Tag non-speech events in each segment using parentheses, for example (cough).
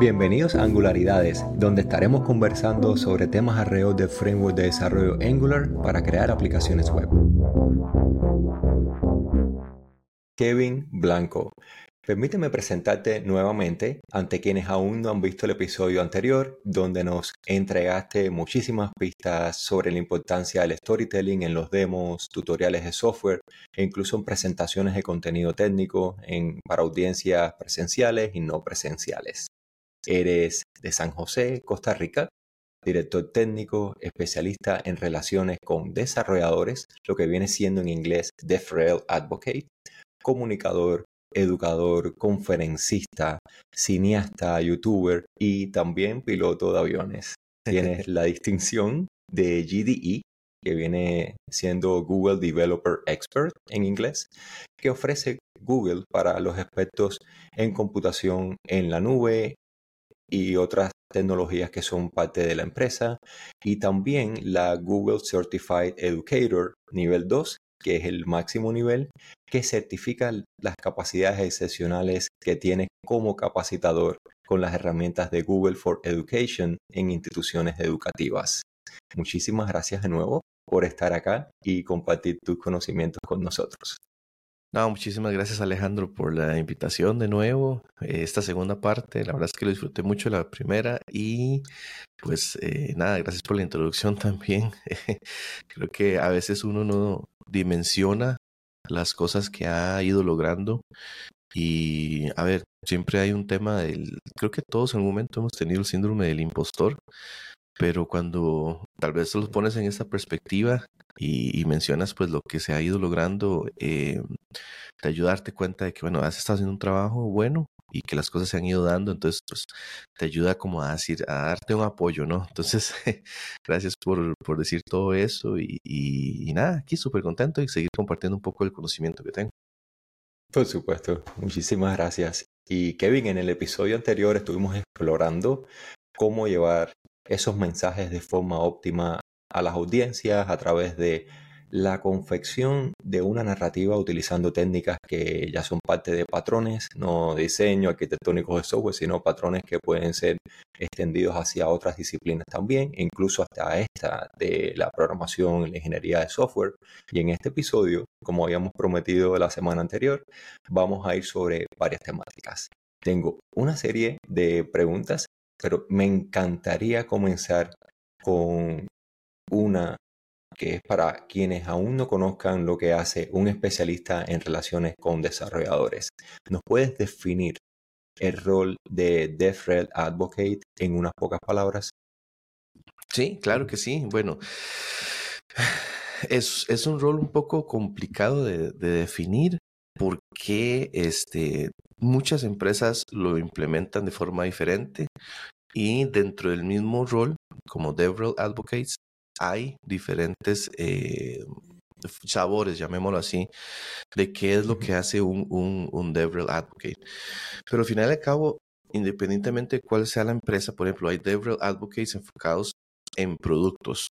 Bienvenidos a Angularidades, donde estaremos conversando sobre temas alrededor del framework de desarrollo Angular para crear aplicaciones web. Kevin Blanco. Permíteme presentarte nuevamente ante quienes aún no han visto el episodio anterior, donde nos entregaste muchísimas pistas sobre la importancia del storytelling en los demos, tutoriales de software e incluso en presentaciones de contenido técnico para audiencias presenciales y no presenciales. Eres de San José, Costa Rica, director técnico, especialista en relaciones con desarrolladores, lo que viene siendo en inglés DevRel Advocate, comunicador, educador, conferencista, cineasta, youtuber y también piloto de aviones. (laughs) Tienes la distinción de GDE, que viene siendo Google Developer Expert en inglés, que ofrece Google para los expertos en computación en la nube, y otras tecnologías que son parte de la empresa. Y también la Google Certified Educator nivel 2, que es el máximo nivel, que certifica las capacidades excepcionales que tienes como capacitador con las herramientas de Google for Education en instituciones educativas. Muchísimas gracias de nuevo por estar acá y compartir tus conocimientos con nosotros. No, muchísimas gracias Alejandro por la invitación de nuevo. Eh, esta segunda parte, la verdad es que lo disfruté mucho la primera y pues eh, nada, gracias por la introducción (laughs) también. (laughs) Creo que a veces uno no dimensiona las cosas que ha ido logrando y a ver, siempre hay un tema del, creo que todos en algún momento hemos tenido el síndrome del impostor pero cuando tal vez los pones en esa perspectiva y, mencionas pues lo que se ha ido logrando, eh, te ayuda a darte cuenta de que, bueno, has estado haciendo un trabajo bueno y que las cosas se han ido dando, entonces pues te ayuda como a decir, a darte un apoyo, ¿no? Entonces, (laughs) gracias por, por, decir todo eso y, y, y nada, aquí súper contento y seguir compartiendo un poco el conocimiento que tengo. Por supuesto, muchísimas gracias. Y Kevin, en el episodio anterior estuvimos explorando cómo llevar esos mensajes de forma óptima a las audiencias a través de la confección de una narrativa utilizando técnicas que ya son parte de patrones, no diseño arquitectónicos de software, sino patrones que pueden ser extendidos hacia otras disciplinas también, incluso hasta esta de la programación y la ingeniería de software. Y en este episodio, como habíamos prometido la semana anterior, vamos a ir sobre varias temáticas. Tengo una serie de preguntas pero me encantaría comenzar con una que es para quienes aún no conozcan lo que hace un especialista en relaciones con desarrolladores. ¿Nos puedes definir el rol de DevRel Advocate en unas pocas palabras? Sí, claro que sí. Bueno, (sighs) es, es un rol un poco complicado de, de definir porque este, muchas empresas lo implementan de forma diferente y dentro del mismo rol, como DevRel Advocates, hay diferentes eh, sabores, llamémoslo así, de qué es lo que hace un, un, un DevRel Advocate. Pero al final y al cabo, independientemente de cuál sea la empresa, por ejemplo, hay DevRel Advocates enfocados en productos.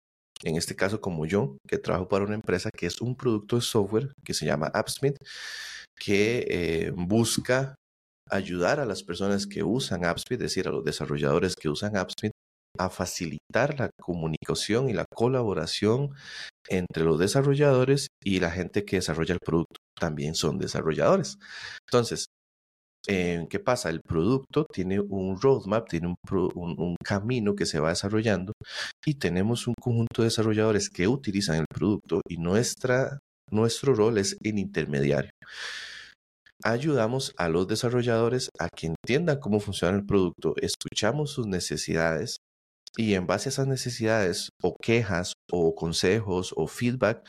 En este caso, como yo, que trabajo para una empresa que es un producto de software que se llama AppSmith, que eh, busca ayudar a las personas que usan AppSmith, es decir, a los desarrolladores que usan AppSmith, a facilitar la comunicación y la colaboración entre los desarrolladores y la gente que desarrolla el producto. También son desarrolladores. Entonces, eh, ¿qué pasa? El producto tiene un roadmap, tiene un, un, camino que se va desarrollando y tenemos un conjunto de desarrolladores que utilizan el producto y nuestra, nuestro rol es en intermediario ayudamos a los desarrolladores a que entiendan cómo funciona el producto, escuchamos sus necesidades y en base a esas necesidades o quejas o consejos o feedback,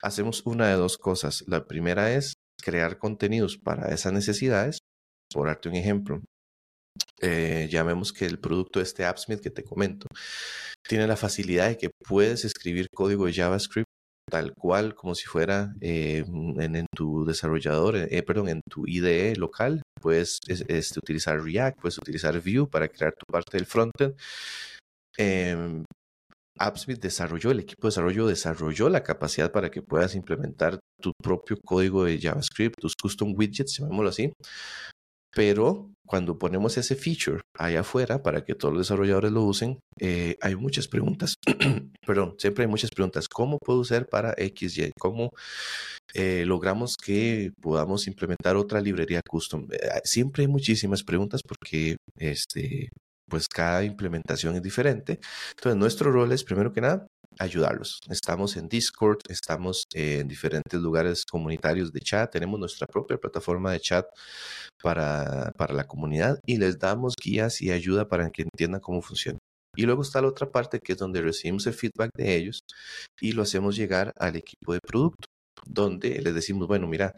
hacemos una de dos cosas. La primera es crear contenidos para esas necesidades. Por darte un ejemplo, eh, llamemos que el producto de este AppSmith que te comento tiene la facilidad de que puedes escribir código de JavaScript tal cual como si fuera eh, en, tu desarrollador, eh, perdón, en tu IDE local. Puedes este, utilizar React, puedes utilizar Vue para crear tu parte del frontend. Eh, AppSmith desarrolló, el equipo de desarrollo desarrolló la capacidad para que puedas implementar tu propio código de JavaScript, tus custom widgets, llamémoslo así, Pero cuando ponemos ese feature allá afuera para que todos los desarrolladores lo usen, eh, hay muchas preguntas. (clears throat) Perdón, siempre hay muchas preguntas. ¿Cómo puedo usar para XY? ¿Cómo eh, logramos que podamos implementar otra librería custom? Eh, siempre hay muchísimas preguntas porque este, pues cada implementación es diferente. Entonces, nuestro rol es, primero que nada, ayudarlos. Estamos en Discord, estamos en diferentes lugares comunitarios de chat, tenemos nuestra propia plataforma de chat para, para la comunidad y les damos guías y ayuda para que entiendan cómo funciona. Y luego está la otra parte que es donde recibimos el feedback de ellos y lo hacemos llegar al equipo de producto, donde les decimos, bueno, mira,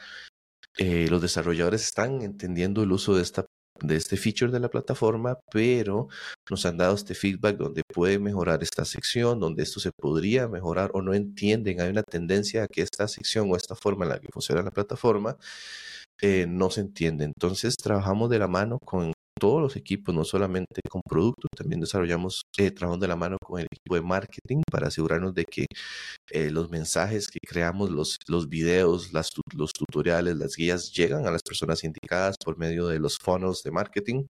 eh, los desarrolladores están entendiendo el uso de esta de este feature de la plataforma, pero nos han dado este feedback donde puede mejorar esta sección, donde esto se podría mejorar o no entienden. Hay una tendencia a que esta sección o esta forma en la que funciona la plataforma eh, no se entiende. Entonces trabajamos de la mano con todos los equipos, no solamente con productos, también desarrollamos, eh, de la mano con el equipo de marketing para asegurarnos de que eh, los mensajes que creamos, los, los videos, las, los tutoriales, las guías llegan a las personas indicadas por medio de los funnels de marketing.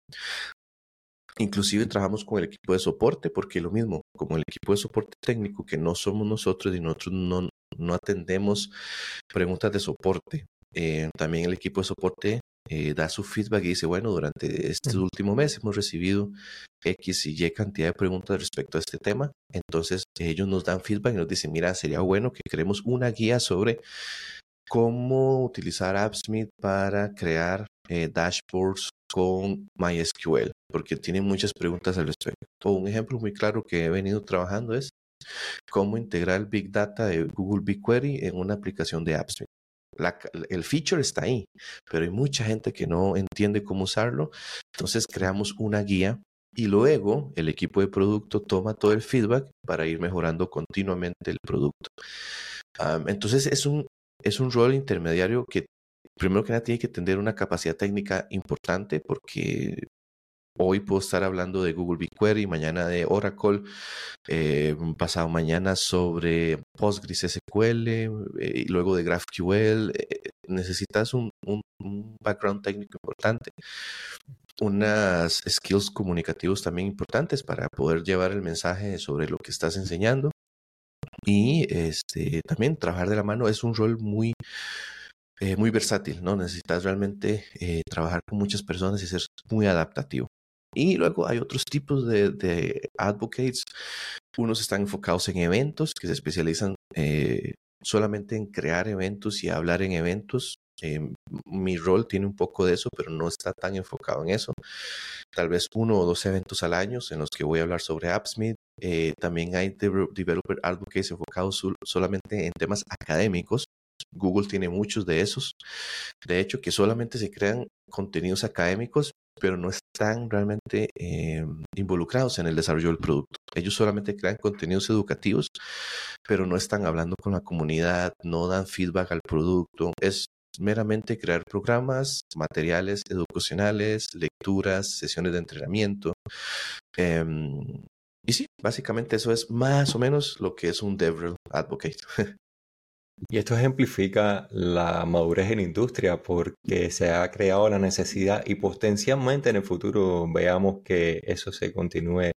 Inclusive trabajamos con el equipo de soporte, porque lo mismo, como el equipo de soporte técnico, que no somos nosotros y nosotros no, no atendemos preguntas de soporte. Eh, también el equipo de soporte eh, da su feedback y dice, bueno, durante este último mes hemos recibido X y Y cantidad de preguntas respecto a este tema. Entonces ellos nos dan feedback y nos dicen, mira, sería bueno que creemos una guía sobre cómo utilizar AppSmith para crear eh, dashboards con MySQL, porque tiene muchas preguntas al respecto. Un ejemplo muy claro que he venido trabajando es cómo integrar Big Data de Google BigQuery en una aplicación de AppSmith el feature está ahí, pero hay mucha gente que no entiende cómo usarlo. Entonces creamos una guía y luego el equipo de producto toma todo el feedback para ir mejorando continuamente el producto. entonces es un, es un rol intermediario que primero que nada tiene que tener una capacidad técnica importante porque Hoy puedo estar hablando de Google BigQuery, mañana de Oracle, eh, pasado mañana sobre PostgreSQL eh, y luego de GraphQL. Eh, necesitas un, background técnico importante, unas skills comunicativos también importantes para poder llevar el mensaje sobre lo que estás enseñando. Y este, también trabajar de la mano es un rol muy, muy versátil, ¿no? Necesitas realmente trabajar con muchas personas y ser muy adaptativo. Y luego hay otros tipos de, advocates. Unos están enfocados en eventos, que se especializan eh, solamente en crear eventos y hablar en eventos. Eh, mi rol tiene un poco de eso, pero no está tan enfocado en eso. Tal vez uno o dos eventos al año en los que voy a hablar sobre AppSmith. Eh, también hay developer advocates enfocados solamente en temas académicos. Google tiene muchos de esos. De hecho, que solamente se crean contenidos académicos, pero no están realmente eh, involucrados en el desarrollo del producto. Ellos solamente crean contenidos educativos, pero no están hablando con la comunidad, no dan feedback al producto. Es meramente crear programas, materiales educacionales, lecturas, sesiones de entrenamiento. Em, y sí, básicamente eso es más o menos lo que es un DevRel Advocate. (laughs) Y esto ejemplifica la madurez en industria porque se ha creado la necesidad y potencialmente en el futuro veamos que eso se continúe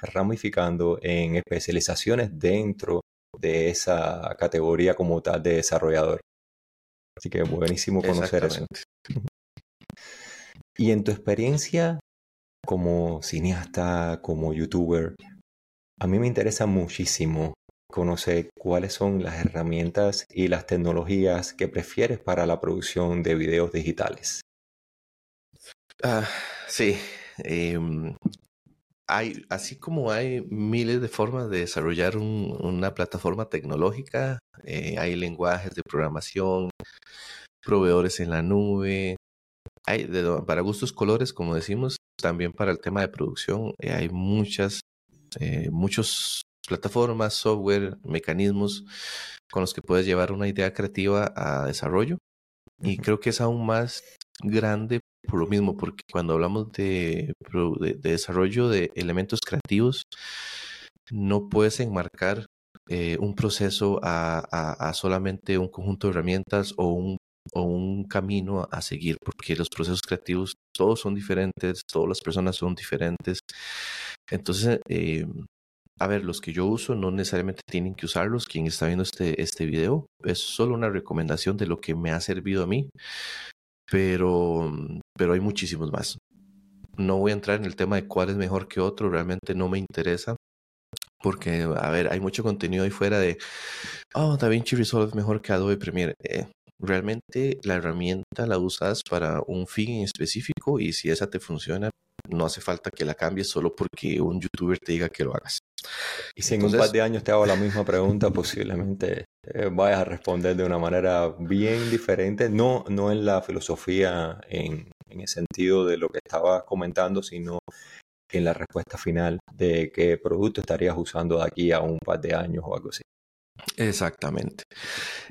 ramificando en especializaciones dentro de esa categoría como tal de desarrollador. Así que buenísimo conocer eso. Y en tu experiencia como cineasta, como youtuber, a mí me interesa muchísimo conocer cuáles son las herramientas y las tecnologías que prefieres para la producción de videos digitales. Ah, sí, em, hay, así como hay miles de formas de desarrollar una plataforma tecnológica, eh, hay lenguajes de programación, proveedores en la nube, hay para gustos colores, como decimos, también para el tema de producción, eh, hay muchas, eh, muchos plataformas, software, mecanismos con los que puedes llevar una idea creativa a desarrollo. Y creo que es aún más grande por lo mismo, porque cuando hablamos de, desarrollo de elementos creativos, no puedes enmarcar eh, un proceso a, solamente un conjunto de herramientas o un o un camino a seguir, porque los procesos creativos todos son diferentes, todas las personas son diferentes. Entonces, eh, a ver, los que yo uso no necesariamente tienen que usarlos. Quien está viendo este, este video es solo una recomendación de lo que me ha servido a mí, pero, pero hay muchísimos más. No voy a entrar en el tema de cuál es mejor que otro, realmente no me interesa. Porque, a ver, hay mucho contenido ahí fuera de, oh, DaVinci Resolve es mejor que Adobe Premiere. Eh, realmente la herramienta la usas para un fin específico y si esa te funciona, no hace falta que la cambies solo porque un youtuber te diga que lo hagas. Y si en un par de años te hago la misma pregunta, posiblemente eh, vayas a responder de una manera bien diferente, no, no en la filosofía en, en el sentido de lo que estaba comentando, sino en la respuesta final de qué producto estarías usando de aquí a un par de años o algo así. Exactamente.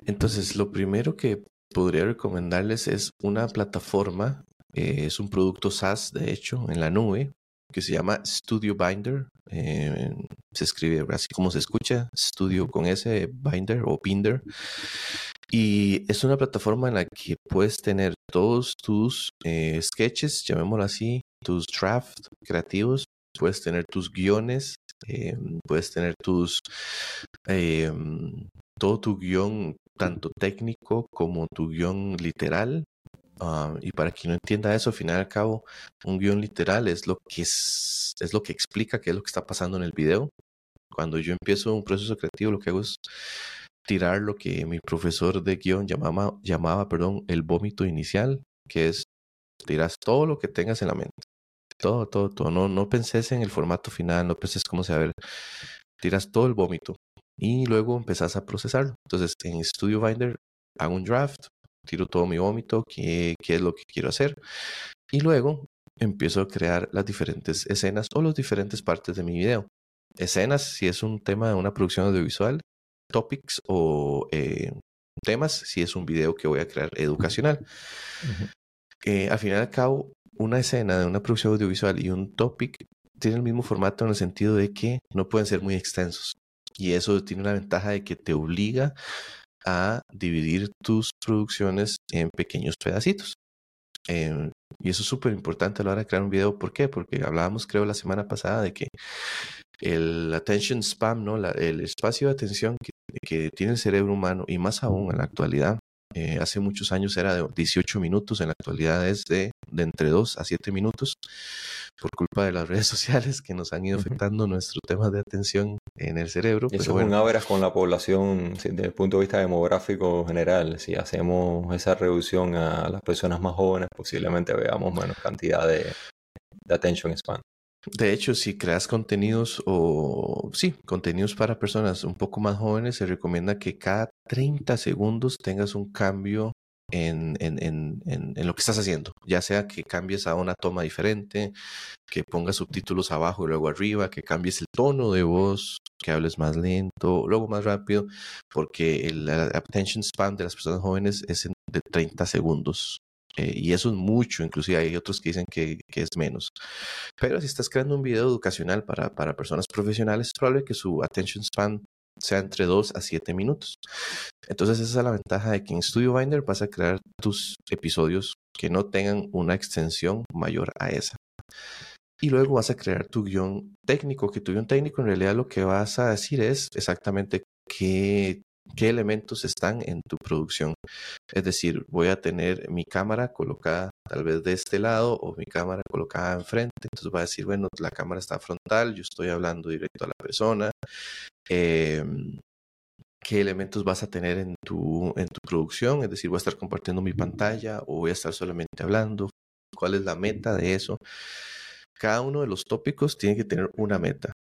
Entonces, lo primero que podría recomendarles es una plataforma, eh, es un producto SaaS, de hecho, en la nube, que se llama Studio Binder. Eh, se escribe así como se escucha, Studio con S, Binder o Binder. Y es una plataforma en la que puedes tener todos tus eh, sketches, llamémoslo así, tus drafts creativos, puedes tener tus guiones, puedes tener tus, todo tu guion, tanto técnico como tu guion literal. Y para quien no entienda eso, al final y al cabo, un guion literal es lo que es, es lo que explica qué es lo que está pasando en el video. Cuando yo empiezo un proceso creativo, lo que hago es tirar lo que mi profesor de guion llamaba, llamaba perdón, el vómito inicial, que es tiras todo lo que tengas en la mente. Todo, todo, todo. No, no penses en el formato final, no penses cómo se va a ver. Tiras todo el vómito y luego empezás a procesarlo. Entonces, en Studio Binder hago un draft, tiro todo mi vómito, qué, qué es lo que quiero hacer. Y luego empiezo a crear las diferentes escenas o las diferentes partes de mi video. Escenas, si es un tema de una producción audiovisual, topics o eh, temas, si es un video que voy a crear educacional. Eh, al final y al cabo, una escena de una producción audiovisual y un topic tiene el mismo formato en el sentido de que no pueden ser muy extensos. Y eso tiene una ventaja de que te obliga a dividir tus producciones en pequeños pedacitos. Em, y eso es súper importante a la hora de crear un video. ¿Por qué? Porque hablábamos, creo, la semana pasada de que el attention spam, ¿no? el espacio de atención que, que tiene el cerebro humano, y más aún en la actualidad, eh, hace muchos años era de 18 minutos, en la actualidad es de, de, entre 2 a 7 minutos, por culpa de las (laughs) redes sociales que nos han ido afectando nuestro tema de atención en el cerebro. Y eso bueno. es con la población desde el punto de vista demográfico general. Si hacemos esa reducción a las personas más jóvenes, posiblemente veamos menos cantidad de, de attention span. De hecho, si creas contenidos o sí, contenidos para personas un poco más jóvenes, se recomienda que cada 30 segundos tengas un cambio en, lo que estás haciendo, ya sea que cambies a una toma diferente, que pongas subtítulos abajo y luego arriba, que cambies el tono de voz, que hables más lento, luego más rápido, porque el attention span de las personas jóvenes es de 30 segundos. Eh, y eso es mucho, inclusive hay otros que dicen que, es menos. Pero si estás creando un video educacional para, para personas profesionales, es probable que su attention span sea entre 2 a 7 minutos. Entonces esa es la ventaja de que en Studio Binder vas a crear tus episodios que no tengan una extensión mayor a esa. Y luego vas a crear tu guion técnico, que tu guion técnico en realidad lo que vas a decir es exactamente qué qué elementos están en tu producción. Es decir, voy a tener mi cámara colocada tal vez de este lado o mi cámara colocada enfrente. Entonces va a decir, bueno, la cámara está frontal, yo estoy hablando directo a la persona. Em, ¿Qué elementos vas a tener en tu, en tu producción? Es decir, voy a estar compartiendo mi pantalla o voy a estar solamente hablando. ¿Cuál es la meta de eso? Cada uno de los tópicos tiene que tener una meta.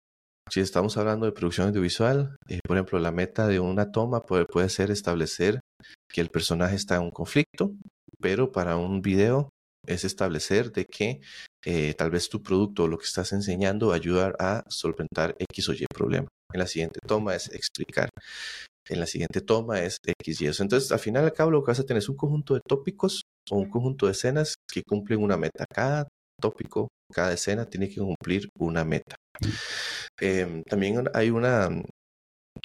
Si estamos hablando de producción audiovisual, eh, por ejemplo, la meta de una toma puede, puede ser establecer que el personaje está en un conflicto, pero para un video es establecer de que eh, tal vez tu producto o lo que estás enseñando va a ayudar a solventar X o Y problema. En la siguiente toma es explicar. En la siguiente toma es X y eso. Entonces, al final al cabo, lo que vas a tener es un conjunto de tópicos o un conjunto de escenas que cumplen una meta. Cada tópico, cada escena tiene que cumplir una meta. Eh, también hay una,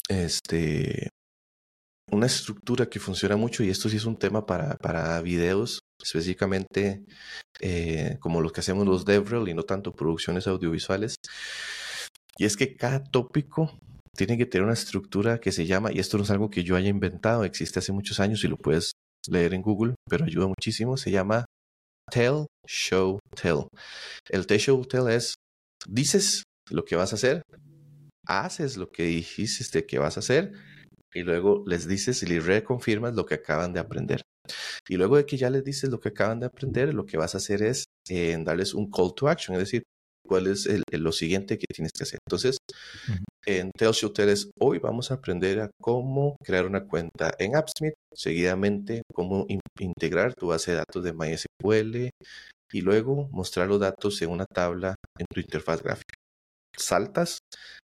este, una estructura que funciona mucho, y esto sí es un tema para, para videos, específicamente eh, como los que hacemos los DevRel y no tanto producciones audiovisuales. Y es que cada tópico tiene que tener una estructura que se llama, y esto no es algo que yo haya inventado, existe hace muchos años y lo puedes leer en Google, pero ayuda muchísimo, se llama Tell, Show, Tell. El Tell, Show, Tell es, dices lo que vas a hacer, haces lo que dijiste que vas a hacer, y luego les dices y les reconfirmas lo que acaban de aprender. Y luego de que ya les dices lo que acaban de aprender, lo que vas a hacer es eh, darles un call to action, es decir, cuál es lo siguiente que tienes que hacer. Entonces, en Tell Show hoy vamos a aprender a cómo crear una cuenta en AppSmith, seguidamente cómo integrar tu base de datos de MySQL y luego mostrar los datos en una tabla en tu interfaz gráfica. Saltas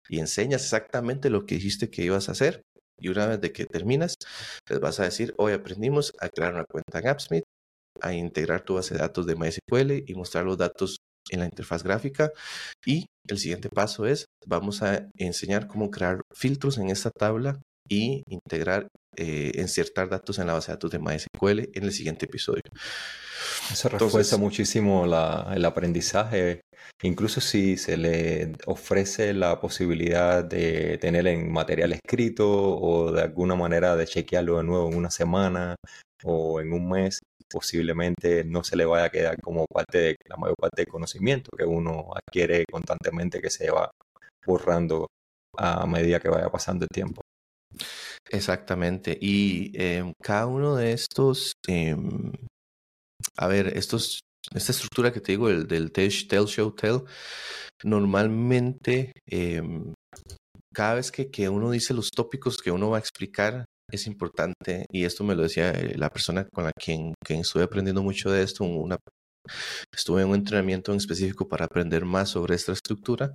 y enseñas exactamente lo que dijiste que ibas a hacer y una vez de que terminas, les vas a decir, hoy aprendimos a crear una cuenta en AppSmith, a integrar tu base de datos de MySQL y mostrar los datos en la interfaz gráfica. Y el siguiente paso es, vamos a enseñar cómo crear filtros en esta tabla y integrar, eh, insertar datos en la base de datos de MySQL en el siguiente episodio. Eso refuerza muchísimo el aprendizaje, incluso si se le ofrece la posibilidad de tener en material escrito o de alguna manera de chequearlo de nuevo en una semana o en un mes, posiblemente no se le vaya a quedar como parte de la mayor parte del conocimiento que uno adquiere constantemente que se va borrando a medida que vaya pasando el tiempo. Exactamente. Y em, cada uno de estos, em, a ver, estos, esta estructura que te digo, el del tell, show, tell, normalmente em, cada vez que, que uno dice los tópicos que uno va a explicar, es importante, y esto me lo decía eh, la persona con la quien, quien estuve aprendiendo mucho de esto, una, estuve en un entrenamiento en específico para aprender más sobre esta estructura,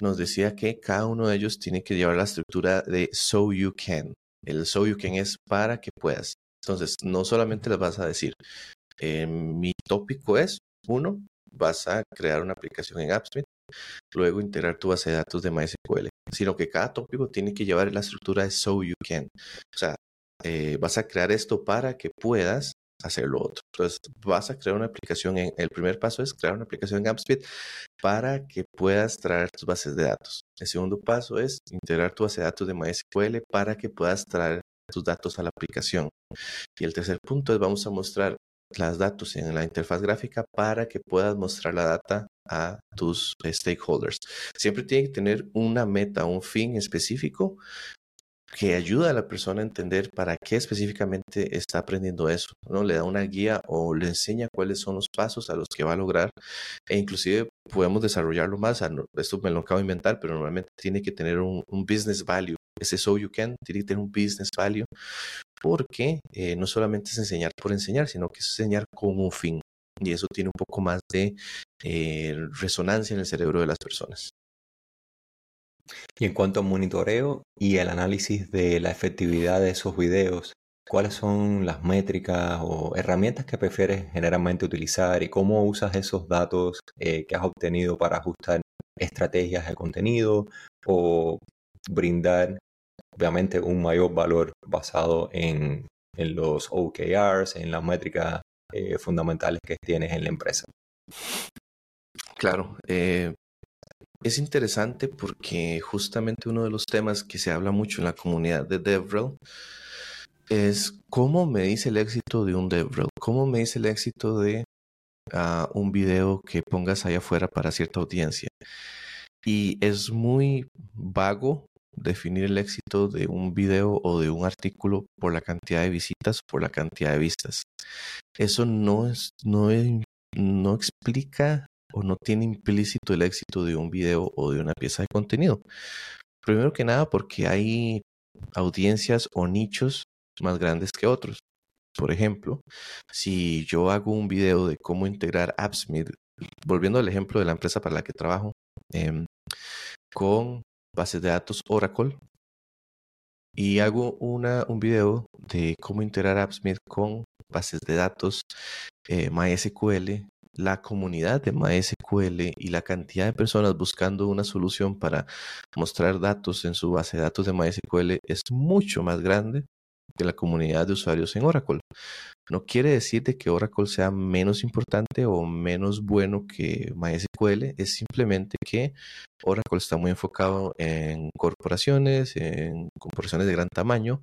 nos decía que cada uno de ellos tiene que llevar la estructura de so you can. El so you can es para que puedas. Entonces, no solamente les vas a decir, eh, mi tópico es, uno, vas a crear una aplicación en AppSmith, luego integrar tu base de datos de MySQL, sino que cada tópico tiene que llevar la estructura de so you can. O sea, eh, vas a crear esto para que puedas hacer lo otro. Entonces, vas a crear una aplicación en, el primer paso es crear una aplicación en AppSmith para que puedas traer tus bases de datos. El segundo paso es integrar tu base de datos de MySQL para que puedas traer tus datos a la aplicación. Y el tercer punto es vamos a mostrar los datos en la interfaz gráfica para que puedas mostrar la data a tus stakeholders. Siempre tiene que tener una meta, un fin específico que ayuda a la persona a entender para qué específicamente está aprendiendo eso, ¿no? Le da una guía o le enseña cuáles son los pasos a los que va a lograr e inclusive podemos desarrollarlo más. Esto me lo acabo de inventar, pero normalmente tiene que tener un, business value. Ese so you can tiene que tener un business value porque eh, no solamente es enseñar por enseñar, sino que es enseñar con un fin. Y eso tiene un poco más de eh, resonancia en el cerebro de las personas. Y en cuanto a monitoreo y el análisis de la efectividad de esos videos, ¿cuáles son las métricas o herramientas que prefieres generalmente utilizar y cómo usas esos datos eh, que has obtenido para ajustar estrategias de contenido o brindar, obviamente, un mayor valor basado en, los OKRs, en las métricas eh, fundamentales que tienes en la empresa? Claro, eh, es interesante porque justamente uno de los temas que se habla mucho en la comunidad de DevRel es cómo me dice el éxito de un DevRel, cómo me dice el éxito de ah, un video que pongas allá afuera para cierta audiencia. Y es muy vago definir el éxito de un video o de un artículo por la cantidad de visitas, por la cantidad de vistas. Eso no es, no es, no explica o no tiene implícito el éxito de un video o de una pieza de contenido. Primero que nada porque hay audiencias o nichos más grandes que otros. Por ejemplo, si yo hago un video de cómo integrar AppSmith, volviendo al ejemplo de la empresa para la que trabajo, em, con bases de datos Oracle, y hago una, un video de cómo integrar AppSmith con bases de datos eh, MySQL, la comunidad de MySQL y la cantidad de personas buscando una solución para mostrar datos en su base de datos de MySQL es mucho más grande de la comunidad de usuarios en Oracle. No quiere decir de que Oracle sea menos importante o menos bueno que MySQL, es simplemente que Oracle está muy enfocado en corporaciones, en corporaciones de gran tamaño,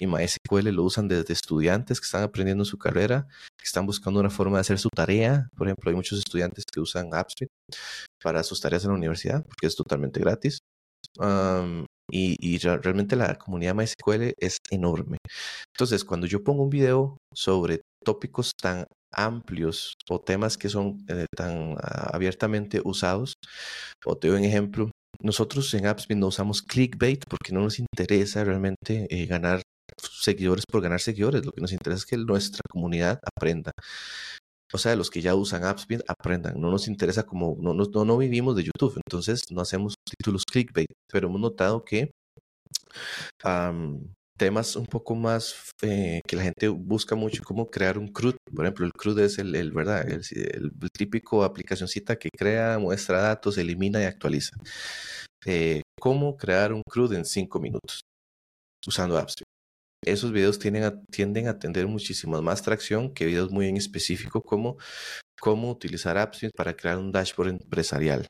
y MySQL lo usan desde estudiantes que están aprendiendo su carrera, que están buscando una forma de hacer su tarea. Por ejemplo, hay muchos estudiantes que usan AppSuite para sus tareas en la universidad, porque es totalmente gratis. Y, realmente la comunidad MySQL es enorme. Entonces, cuando yo pongo un video sobre tópicos tan amplios o temas que son eh, tan ah, abiertamente usados, o te doy un ejemplo, nosotros en AppSmith no usamos clickbait porque no nos interesa realmente eh, ganar seguidores por ganar seguidores. Lo que nos interesa es que nuestra comunidad aprenda. O sea, los que ya usan AppSmith aprendan. No nos interesa como, no, no, no vivimos de YouTube, entonces no hacemos títulos clickbait, pero hemos notado que temas un poco más eh, que la gente busca mucho, como crear un CRUD. Por ejemplo, el CRUD es el, el ¿verdad? El, el, típico aplicacioncita que crea, muestra datos, elimina y actualiza. Eh, ¿Cómo crear un CRUD en cinco minutos usando AppSmith? Esos videos tienden a, tienden a tener muchísima más tracción que videos muy en específico como cómo utilizar AppSmith para crear un dashboard empresarial.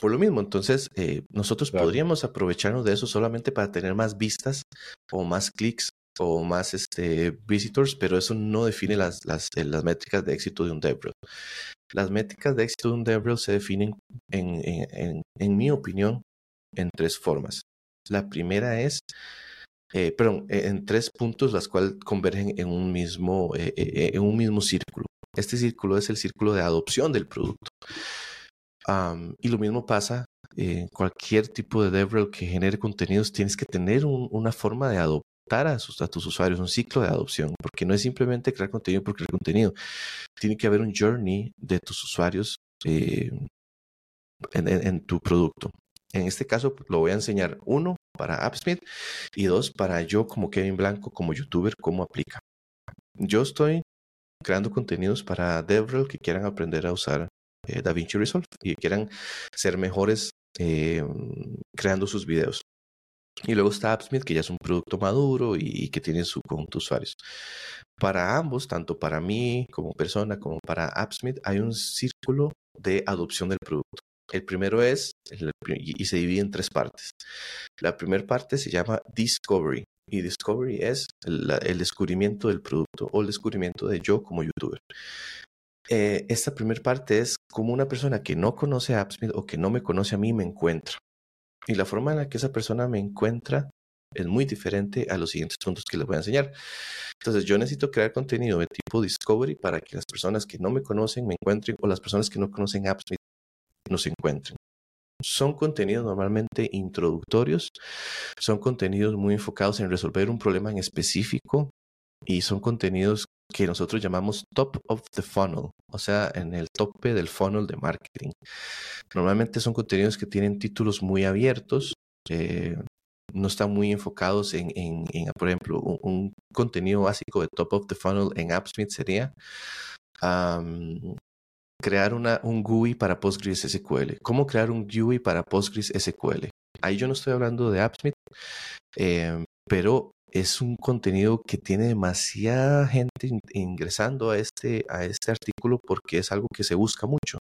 Por lo mismo, entonces, eh, nosotros podríamos aprovecharnos de eso solamente para tener más vistas o más clics o más este, visitors, pero eso no define las, las, eh, las métricas de éxito de un DevRel. Las métricas de éxito de un DevRel se definen, en, en, en, mi opinión, en tres formas. La primera es, eh, perdón, e, en tres puntos las cuales convergen en un mismo, en un mismo círculo. Este círculo es el círculo de adopción del producto y lo mismo pasa en cualquier tipo de DevRel que genere contenidos, tienes que tener una forma de adoptar a, sus, tus usuarios, un ciclo de adopción, porque no es simplemente crear contenido por crear contenido. Tiene que haber un journey de tus usuarios eh, en, tu producto. En este caso, lo voy a enseñar uno para AppSmith y dos para yo como Kevin Blanco, como youtuber, cómo aplica. Yo estoy creando contenidos para DevRel que quieran aprender a usar eh, DaVinci Resolve y quieran ser mejores eh, creando sus videos. Y luego está AppSmith, que ya es un producto maduro y, que tiene su conjunto de usuarios. Para ambos, tanto para mí como persona como para AppSmith, hay un círculo de adopción del producto. El primero es, y se divide en tres partes. La primera parte se llama Discovery, y Discovery es el, descubrimiento del producto o el descubrimiento de yo como youtuber. Eh, esta primera parte es como una persona que no conoce a AppSmith o que no me conoce a mí me encuentra. Y la forma en la que esa persona me encuentra es muy diferente a los siguientes puntos que les voy a enseñar. Entonces, yo necesito crear contenido de tipo Discovery para que las personas que no me conocen me encuentren o las personas que no conocen AppSmith nos encuentren. Son contenidos normalmente introductorios, son contenidos muy enfocados en resolver un problema en específico y son contenidos que nosotros llamamos top of the funnel, o sea, en el tope del funnel de marketing. Normalmente son contenidos que tienen títulos muy abiertos, no están muy enfocados en, por ejemplo, un, contenido básico de top of the funnel en AppSmith sería crear un GUI para Postgres SQL. ¿Cómo crear un GUI para Postgres SQL? Ahí yo no estoy hablando de AppSmith, eh, pero es un contenido que tiene demasiada gente ingresando a este, a este artículo porque es algo que se busca mucho.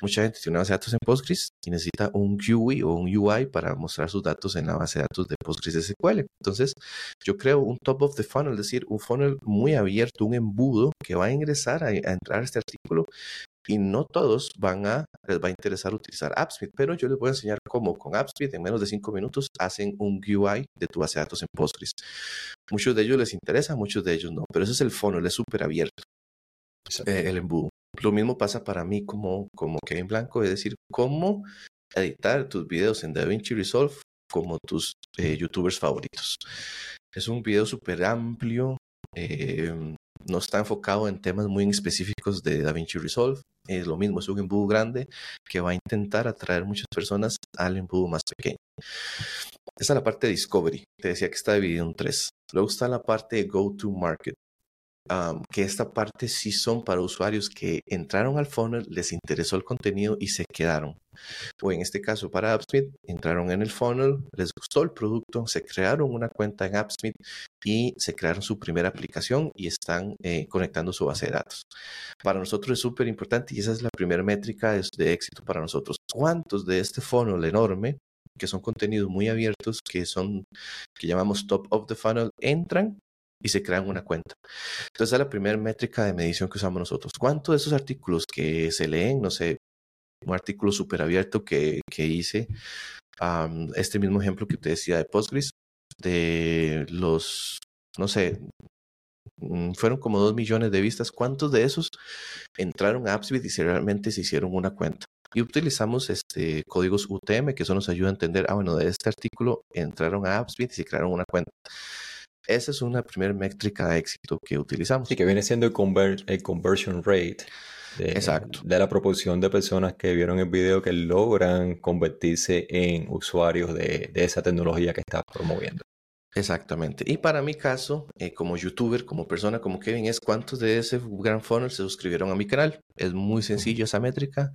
Mucha gente tiene una base de datos en Postgres y necesita un GUI o un UI para mostrar sus datos en la base de datos de Postgres SQL. Entonces, yo creo un top of the funnel, es decir, un funnel muy abierto, un embudo que va a ingresar a, a entrar a este artículo y no todos van a, les va a interesar utilizar AppSmith, pero yo les voy a enseñar cómo con AppSmith en menos de cinco minutos hacen un UI de tu base de datos en Postgres. Muchos de ellos les interesa, muchos de ellos no, pero ese es el funnel, es súper abierto, eh, el embudo. Lo mismo pasa para mí como, como Kevin Blanco, es decir, cómo editar tus videos en DaVinci Resolve como tus eh, youtubers favoritos. Es un video súper amplio, eh, no está enfocado en temas muy específicos de DaVinci Resolve. Es lo mismo, es un embudo grande que va a intentar atraer muchas personas al embudo más pequeño. Esa es la parte de Discovery. Te decía que está dividido en tres. Luego está la parte de Go to Market. Que esta parte sí son para usuarios que entraron al funnel, les interesó el contenido y se quedaron. O en este caso para AppSmith, entraron en el funnel, les gustó el producto, se crearon una cuenta en AppSmith y se crearon su primera aplicación y están eh, conectando su base de datos. Para nosotros es súper importante y esa es la primera métrica de éxito para nosotros. ¿Cuántos de este funnel enorme que son contenidos muy abiertos, que son, que llamamos top of the funnel, entran y se crean una cuenta. Entonces, es la primera métrica de medición que usamos nosotros. ¿Cuántos de esos artículos que se leen, no sé, un artículo súper abierto que, que hice, este mismo ejemplo que te decía de Postgres, de los, no sé, mm, fueron como dos millones de vistas. ¿Cuántos de esos entraron a AppSbit y realmente se hicieron una cuenta? Y utilizamos este, códigos UTM que eso nos ayuda a entender, ah, bueno, de este artículo entraron a AppSbit y se crearon una cuenta. Esa es una primera métrica de éxito que utilizamos. Y que viene siendo el, conversion rate. De, Exacto. De la proporción de personas que vieron el video que logran convertirse en usuarios de, esa tecnología que estás promoviendo. Exactamente. Y para mi caso, eh, como youtuber, como persona, como Kevin, es cuántos de ese gran funnel se suscribieron a mi canal. Es muy sencillo esa métrica.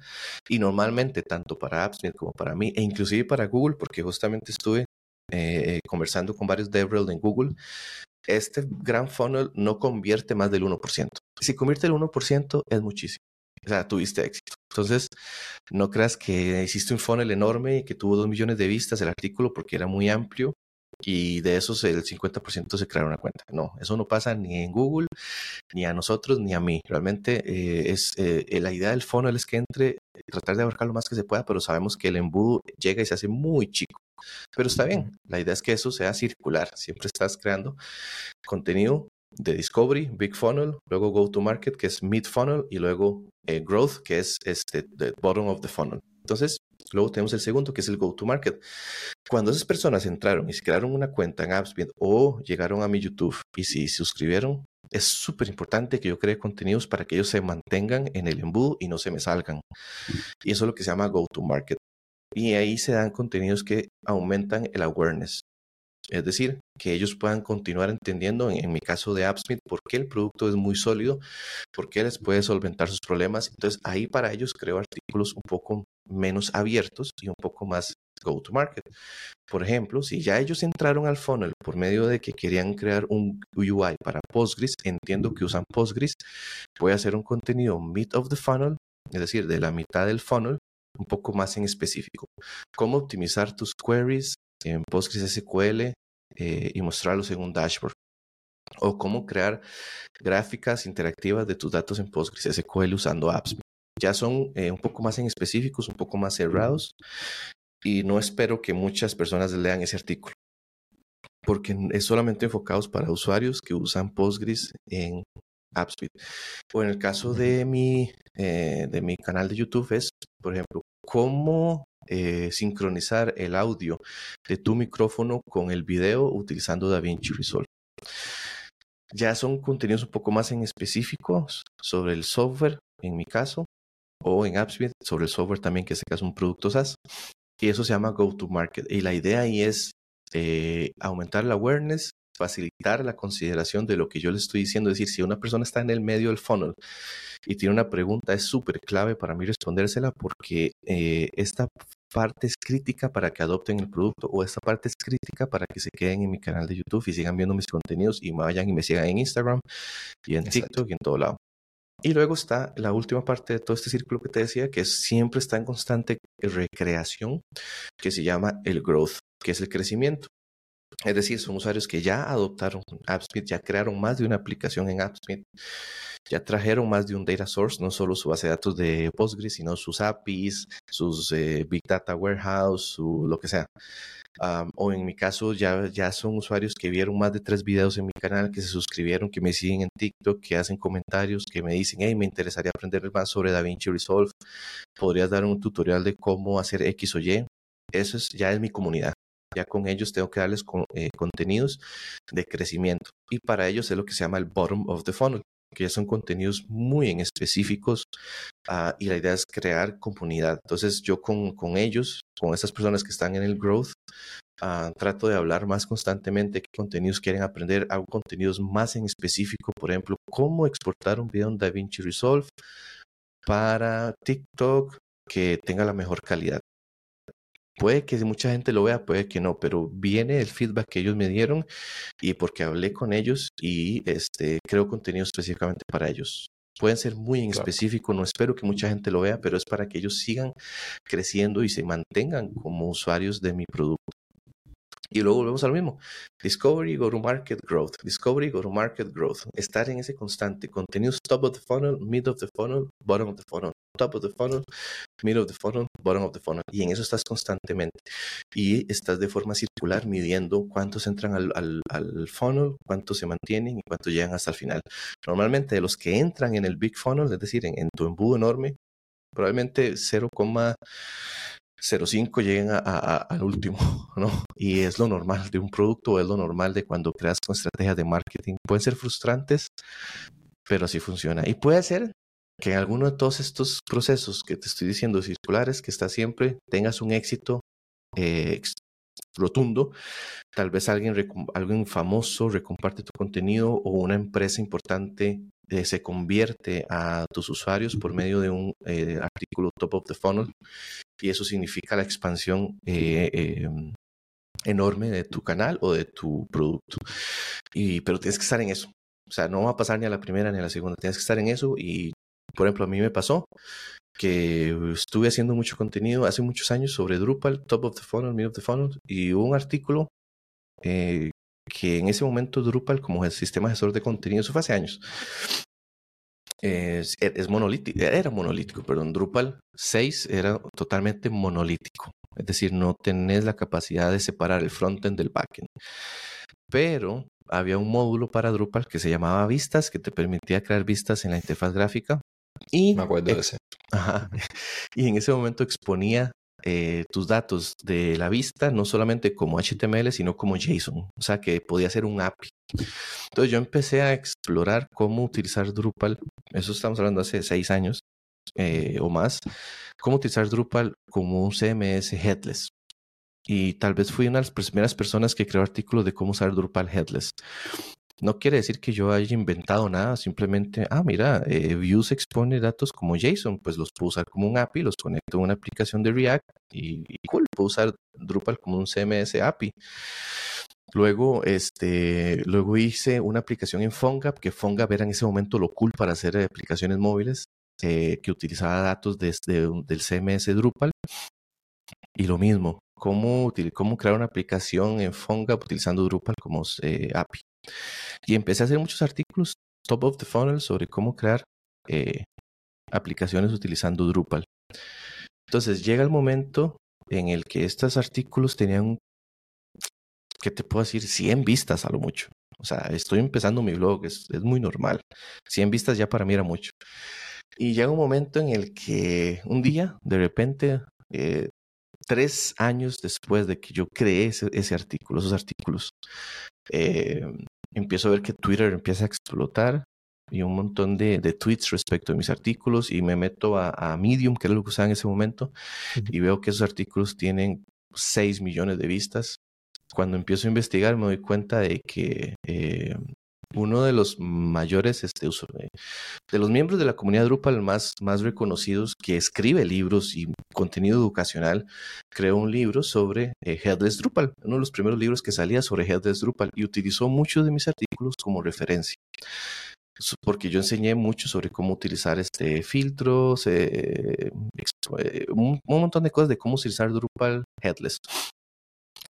Y normalmente, tanto para AppSmith como para mí, e inclusive para Google, porque justamente estuve eh, conversando con varios DevRel en Google, este gran funnel no convierte más del 1%. Si convierte el 1% es muchísimo. O sea, tuviste éxito. Entonces, no creas que hiciste un funnel enorme y que tuvo 2 millones de vistas el artículo porque era muy amplio y de esos el 50% se crearon una cuenta. No, eso no pasa ni en Google, ni a nosotros, ni a mí. Realmente eh, es eh, la idea del funnel es que entre, tratar de abarcar lo más que se pueda, pero sabemos que el embudo llega y se hace muy chico. Pero está bien, la idea es que eso sea circular, siempre estás creando contenido de Discovery, Big Funnel, luego Go to Market, que es Mid Funnel, y luego eh, Growth, que es este, the bottom of the funnel. Entonces, luego tenemos el segundo, que es el Go to Market. Cuando esas personas entraron y se crearon una cuenta en AppsBeat o llegaron a mi YouTube y si suscribieron, es súper importante que yo cree contenidos para que ellos se mantengan en el embudo y no se me salgan. Y eso es lo que se llama Go to Market y ahí se dan contenidos que aumentan el awareness. Es decir, que ellos puedan continuar entendiendo, en, mi caso de AppSmith, por qué el producto es muy sólido, por qué les puede solventar sus problemas. Entonces, ahí para ellos creo artículos un poco menos abiertos y un poco más go to market. Por ejemplo, si ya ellos entraron al funnel por medio de que querían crear un UI para Postgres, entiendo que usan Postgres, voy a hacer un contenido mid of the funnel, es decir, de la mitad del funnel, un poco más en específico. Cómo optimizar tus queries en PostgreSQL eh, y mostrarlos en un dashboard. O cómo crear gráficas interactivas de tus datos en PostgreSQL usando apps. Ya son eh, un poco más en específicos, un poco más cerrados. Y no espero que muchas personas lean ese artículo. Porque es solamente enfocados para usuarios que usan Postgres en AppSuite. O en el caso de mi, eh, de mi canal de YouTube es, por ejemplo, cómo eh, sincronizar el audio de tu micrófono con el video utilizando DaVinci Resolve. Ya son contenidos un poco más en específicos sobre el software, en mi caso, o en AppSuite, sobre el software también, que es un producto SaaS. Y eso se llama Go to Market. Y la idea ahí es eh, aumentar la awareness facilitar la consideración de lo que yo le estoy diciendo. Es decir, si una persona está en el medio del funnel y tiene una pregunta, es súper clave para mí respondérsela porque eh, esta parte es crítica para que adopten el producto o esta parte es crítica para que se queden en mi canal de YouTube y sigan viendo mis contenidos y vayan y me sigan en Instagram y en TikTok y en todo lado. Y luego está la última parte de todo este círculo que te decía, que siempre está en constante recreación, que se llama el growth, que es el crecimiento. Es decir, son usuarios que ya adoptaron AppSmith, ya crearon más de una aplicación en AppSmith, ya trajeron más de un data source, no solo su base de datos de Postgres, sino sus APIs, sus eh, Big Data Warehouse, su, lo que sea. o en mi caso, ya, ya son usuarios que vieron más de tres videos en mi canal, que se suscribieron, que me siguen en TikTok, que hacen comentarios, que me dicen, hey, me interesaría aprender más sobre DaVinci Resolve. ¿Podrías dar un tutorial de cómo hacer X o Y? Eso es, ya es mi comunidad. Ya con ellos tengo que darles eh, contenidos de crecimiento. Y para ellos es lo que se llama el bottom of the funnel, que ya son contenidos muy en específicos ah, y la idea es crear comunidad. Entonces yo con, con ellos, con esas personas que están en el growth, Ah, trato de hablar más constantemente qué contenidos quieren aprender. Hago contenidos más en específico, por ejemplo, cómo exportar un video en DaVinci Resolve para TikTok que tenga la mejor calidad. Puede que mucha gente lo vea, puede que no, pero viene el feedback que ellos me dieron y porque hablé con ellos y este, creo contenido específicamente para ellos. Pueden ser muy en específico, no espero que mucha gente lo vea, pero es para que ellos sigan creciendo y se mantengan como usuarios de mi producto. Y luego volvemos al mismo. Discovery, go to market growth. Discovery, go to market growth. Estar en ese constante. Contenidos top of the funnel, mid of the funnel, bottom of the funnel. Top of the funnel, mid of the funnel, bottom of the funnel. Y en eso estás constantemente. Y estás de forma circular midiendo cuántos entran al, al, al funnel, cuántos se mantienen y cuántos llegan hasta el final. Normalmente de los que entran en el big funnel, es decir, en, en tu embudo enorme, probablemente 0, 0.5 lleguen a, al último, (laughs) ¿no? Y es lo normal de un producto, es lo normal de cuando creas con estrategias de marketing. Pueden ser frustrantes, pero así funciona. Y puede ser que en alguno de todos estos procesos que te estoy diciendo circulares, que está siempre, tengas un éxito eh, rotundo. Tal vez alguien, alguien famoso recomparte tu contenido o una empresa importante eh, se convierte a tus usuarios por medio de un eh, artículo top of the funnel y eso significa la expansión eh, em, enorme de tu canal o de tu producto. Y, pero tienes que estar en eso. O sea, no va a pasar ni a la primera ni a la segunda. Tienes que estar en eso y, por ejemplo, a mí me pasó que estuve haciendo mucho contenido hace muchos años sobre Drupal, Top of the Funnel, Mid of the Funnel, y un artículo eh, que en ese momento Drupal, como el sistema gestor de contenido, eso fue hace años, es, es monolítico, era monolítico, perdón, Drupal 6 era totalmente monolítico, es decir, no tenés la capacidad de separar el frontend del backend. Pero había un módulo para Drupal que se llamaba vistas, que te permitía crear vistas en la interfaz gráfica. Y, Me acuerdo de ese. (laughs) y en ese momento exponía eh, tus datos de la vista, no solamente como HTML, sino como JSON, o sea que podía ser un API. Entonces yo empecé a explorar cómo utilizar Drupal, eso estamos hablando hace seis años eh, o más, cómo utilizar Drupal como un CMS headless. Y tal vez fui una de las primeras personas que creó artículos de cómo usar Drupal headless. No quiere decir que yo haya inventado nada, simplemente, ah, mira, eh, Views expone datos como JSON, pues los puedo usar como un API, los conecto a una aplicación de React y, cool, puedo usar Drupal como un CMS API. Luego, este, luego hice una aplicación en PhoneGap, que PhoneGap era en ese momento lo cool para hacer aplicaciones móviles, eh, que utilizaba datos desde del CMS Drupal. Y lo mismo, cómo, cómo crear una aplicación en PhoneGap utilizando Drupal como eh, API. Y empecé a hacer muchos artículos top of the funnel sobre cómo crear eh, aplicaciones utilizando Drupal. Entonces llega el momento en el que estos artículos tenían, ¿qué te puedo decir? 100 vistas a lo mucho. O sea, estoy empezando mi blog, es, muy normal. 100 vistas ya para mí era mucho. Y llega un momento en el que un día, de repente, eh, tres años después de que yo creé ese, artículo, esos artículos, eh, empiezo a ver que Twitter empieza a explotar y un montón de, tweets respecto a mis artículos y me meto a, Medium, que era lo que usaba en ese momento, y veo que esos artículos tienen 6 millones de vistas. Cuando empiezo a investigar me doy cuenta de que eh, uno de los mayores este, eh, de los miembros de la comunidad Drupal más, más reconocidos que escribe libros y contenido educacional, creó un libro sobre eh, Headless Drupal, uno de los primeros libros que salía sobre Headless Drupal y utilizó muchos de mis artículos como referencia porque yo enseñé mucho sobre cómo utilizar este filtros, eh, un, montón de cosas de cómo utilizar Drupal headless.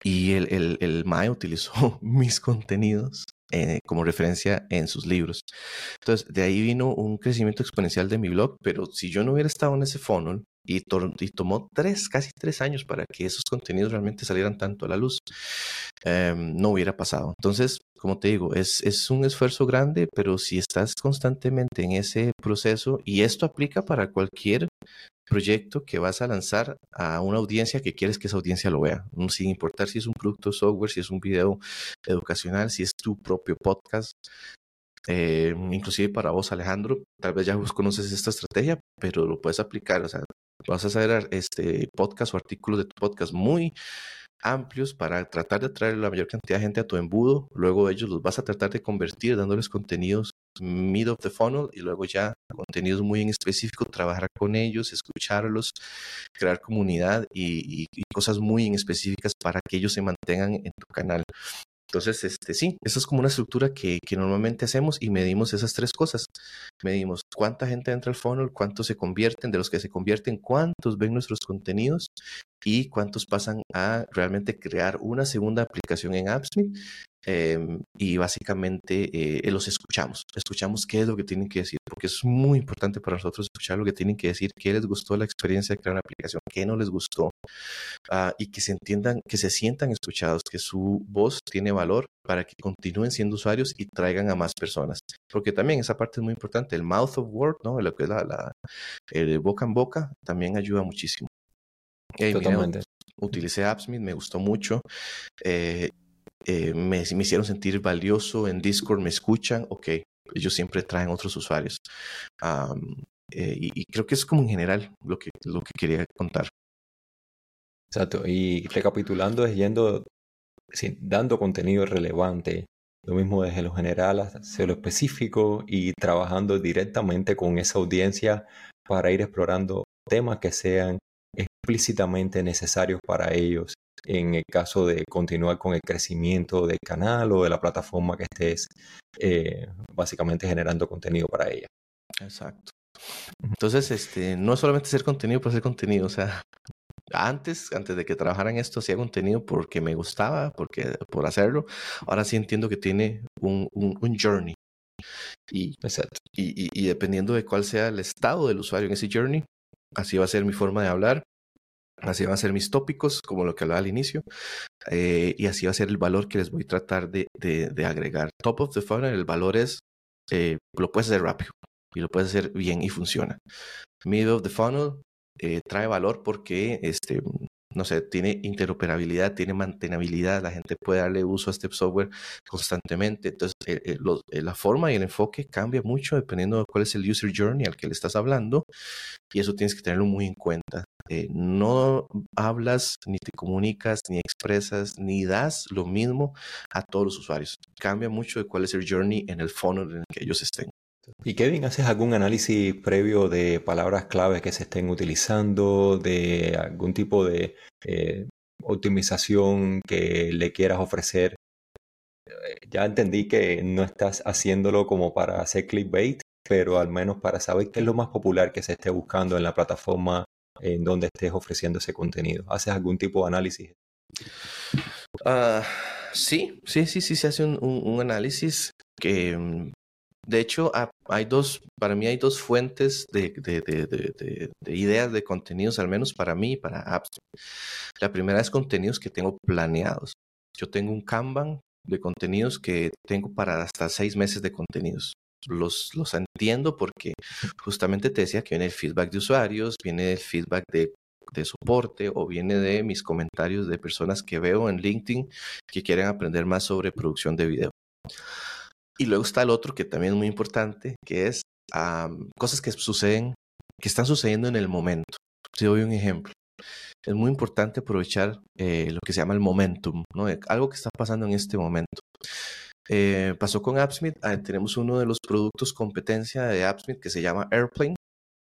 Y el, el, el MAE utilizó (laughs) mis contenidos eh, como referencia en sus libros. Entonces, de ahí vino un crecimiento exponencial de mi blog, pero si yo no hubiera estado en ese funnel y, tomó tres, casi tres años para que esos contenidos realmente salieran tanto a la luz, em, no hubiera pasado. Entonces, como te digo, es, es un esfuerzo grande, pero si estás constantemente en ese proceso, y esto aplica para cualquier proyecto que vas a lanzar a una audiencia que quieres que esa audiencia lo vea, sin importar si es un producto software, si es un video educacional, si es tu propio podcast. Eh, inclusive para vos, Alejandro, tal vez ya conoces esta estrategia, pero lo puedes aplicar. O sea, vas a hacer este podcast o artículos de tu podcast muy amplios para tratar de atraer la mayor cantidad de gente a tu embudo. Luego ellos los vas a tratar de convertir dándoles contenidos mid of the funnel y luego ya contenidos muy en específico, trabajar con ellos, escucharlos, crear comunidad y, cosas muy en específicas para que ellos se mantengan en tu canal. Entonces, este, sí, esa es como una estructura que, que, normalmente hacemos y medimos esas tres cosas. Medimos cuánta gente entra al funnel, cuántos se convierten, de los que se convierten, cuántos ven nuestros contenidos y cuántos pasan a realmente crear una segunda aplicación en AppSmith Em, y básicamente eh, los escuchamos, escuchamos qué es lo que tienen que decir, porque es muy importante para nosotros escuchar lo que tienen que decir, qué les gustó la experiencia de crear una aplicación, qué no les gustó, uh, y que se entiendan, que se sientan escuchados, que su voz tiene valor para que continúen siendo usuarios y traigan a más personas. Porque también esa parte es muy importante, el mouth of word, ¿no? Lo que es la, la el boca en boca, también ayuda muchísimo. Totalmente. utilicé AppSmith, me gustó mucho. Eh, eh, me, me, hicieron sentir valioso, en Discord me escuchan, ok, ellos siempre traen otros usuarios. Eh, y, creo que es como en general lo que, lo que quería contar. Exacto, y recapitulando es yendo, dando contenido relevante, lo mismo desde lo general hacia lo específico y trabajando directamente con esa audiencia para ir explorando temas que sean explícitamente necesarios para ellos en el caso de continuar con el crecimiento del canal o de la plataforma que estés eh, básicamente generando contenido para ella. Exacto. Entonces, este, no solamente hacer contenido por hacer contenido, o sea, antes, antes de que trabajara en esto, hacía contenido porque me gustaba, porque por hacerlo. Ahora sí entiendo que tiene un, un, journey. Y, Exacto. Y, y, y, dependiendo de cuál sea el estado del usuario en ese journey, así va a ser mi forma de hablar, Así van a ser mis tópicos, como lo que hablaba al inicio, eh, y así va a ser el valor que les voy a tratar de, de, agregar. Top of the funnel, el valor es, eh, lo puedes hacer rápido y lo puedes hacer bien y funciona. Middle of the funnel eh, trae valor porque este, no sé, tiene interoperabilidad, tiene mantenabilidad, la gente puede darle uso a este software constantemente. Entonces, eh, eh, eh, la forma y el enfoque cambia mucho dependiendo de cuál es el user journey al que le estás hablando y eso tienes que tenerlo muy en cuenta. no hablas, ni te comunicas, ni expresas, ni das lo mismo a todos los usuarios. Cambia mucho de cuál es el journey en el funnel en el que ellos estén. Y Kevin, ¿haces algún análisis previo de palabras claves que se estén utilizando, de algún tipo de eh, optimización que le quieras ofrecer? Eh, ya entendí que no estás haciéndolo como para hacer clickbait, pero al menos para saber qué es lo más popular que se esté buscando en la plataforma en donde estés ofreciendo ese contenido. ¿Haces algún tipo de análisis? Uh, sí, sí, sí, sí, se hace un, un análisis que mm, de hecho, hay dos, para mí hay dos fuentes de, ideas de contenidos, al menos para mí para apps. La primera es contenidos que tengo planeados. Yo tengo un Kanban de contenidos que tengo para hasta seis meses de contenidos. Los, entiendo porque justamente te decía que viene el feedback de usuarios, viene el feedback de soporte o viene de mis comentarios de personas que veo en LinkedIn que quieren aprender más sobre producción de video. Y luego está el otro que también es muy importante, que es cosas que suceden, que están sucediendo en el momento. Te doy un ejemplo. Es muy importante aprovechar eh, lo que se llama el momentum, ¿no? algo que está pasando en este momento. Eh, pasó con AppSmith, ah, tenemos uno de los productos competencia de AppSmith que se llama Airplane.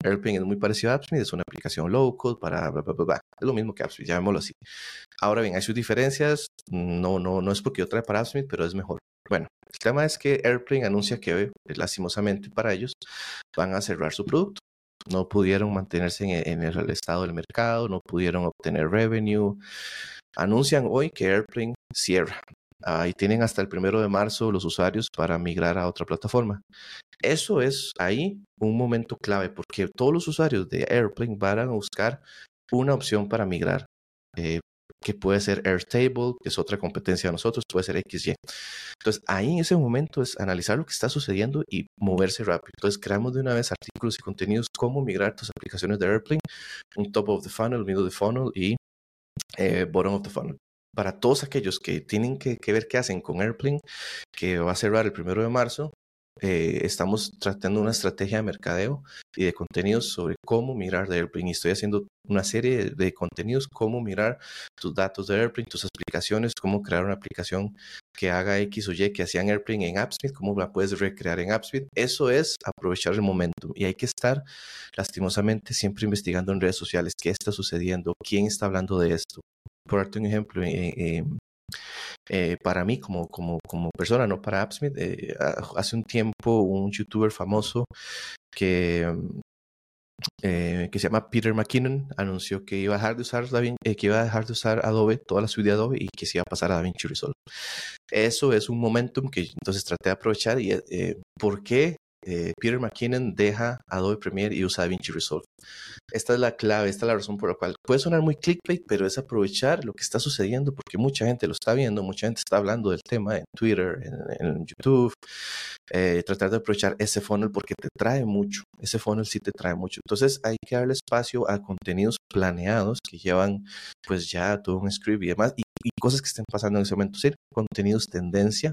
Airplane es muy parecido a AppSmith, es una aplicación low code para Es lo mismo que AppSmith, llamémoslo así. Ahora bien, hay sus diferencias. No, no, no es porque yo trae para AppSmith, pero es mejor. Bueno, el tema es que Airplane anuncia que, lastimosamente para ellos, van a cerrar su producto. No pudieron mantenerse en, el estado del mercado, no pudieron obtener revenue. Anuncian hoy que Airplane cierra. Ahí tienen hasta el primero de marzo los usuarios para migrar a otra plataforma. Eso es ahí un momento clave porque todos los usuarios de Airplane van a buscar una opción para migrar. Eh, que puede ser Airtable, que es otra competencia de nosotros, puede ser XY. Entonces, ahí en ese momento es analizar lo que está sucediendo y moverse rápido. Entonces, creamos de una vez artículos y contenidos, cómo migrar tus aplicaciones de Airplane, un top of the funnel, middle of the funnel y eh, bottom of the funnel. Para todos aquellos que tienen que, ver qué hacen con Airplane, que va a cerrar el primero de marzo, eh, estamos tratando una estrategia de mercadeo y de contenidos sobre cómo mirar de Airplane. Y estoy haciendo una serie de, contenidos, cómo mirar tus datos de Airplane, tus aplicaciones, cómo crear una aplicación que haga X o Y que hacían Airplane en AppSmith, cómo la puedes recrear en AppSmith. Eso es aprovechar el momento y hay que estar lastimosamente siempre investigando en redes sociales qué está sucediendo, quién está hablando de esto. Por darte un ejemplo, eh, eh, para mí como, como, como persona, no para AppSmith, hace un tiempo un youtuber famoso que eh, que se llama Peter McKinnon, anunció que iba a dejar de usar eh, que iba a dejar de usar Adobe, toda la suite de Adobe y que se iba a pasar a DaVinci Resolve. Eso es un momentum que entonces traté de aprovechar y eh, ¿por qué eh, Peter McKinnon deja Adobe Premiere y usa DaVinci Resolve. Esta es la clave, esta es la razón por la cual puede sonar muy clickbait, pero es aprovechar lo que está sucediendo porque mucha gente lo está viendo, mucha gente está hablando del tema en Twitter, en, YouTube. Eh, tratar de aprovechar ese funnel porque te trae mucho, ese funnel sí te trae mucho. Entonces hay que darle espacio a contenidos planeados que llevan pues ya todo un script y demás cosas que estén pasando en ese momento. Sí, contenidos tendencia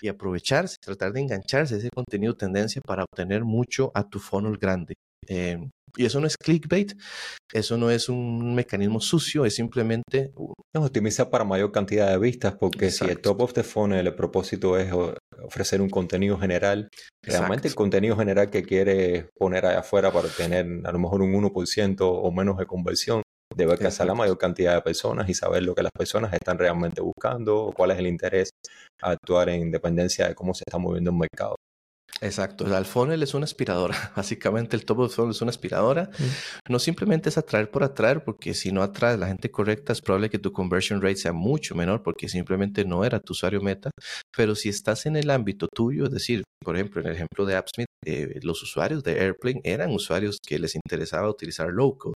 y aprovecharse, tratar de engancharse a ese contenido tendencia para obtener mucho a tu funnel grande. Em, y eso no es clickbait, eso no es un mecanismo sucio, es simplemente... Nos optimiza para mayor cantidad de vistas, porque si el top of the funnel, el propósito es ofrecer un contenido general, realmente el contenido general que quiere poner allá afuera para obtener a lo mejor un 1% o menos de conversión, debe alcanzar la mayor cantidad de personas y saber lo que las personas están realmente buscando o cuál es el interés a actuar en dependencia de cómo se está moviendo el mercado. Exacto, el funnel es una aspiradora, (laughs) básicamente el top of funnel es una aspiradora, no simplemente es atraer por atraer, porque si no atraes la gente correcta es probable que tu conversion rate sea mucho menor porque simplemente no era tu usuario meta, pero si estás en el ámbito tuyo, es decir, por ejemplo, en el ejemplo de AppSmith, eh, los usuarios de Airplane eran usuarios que les interesaba utilizar low code,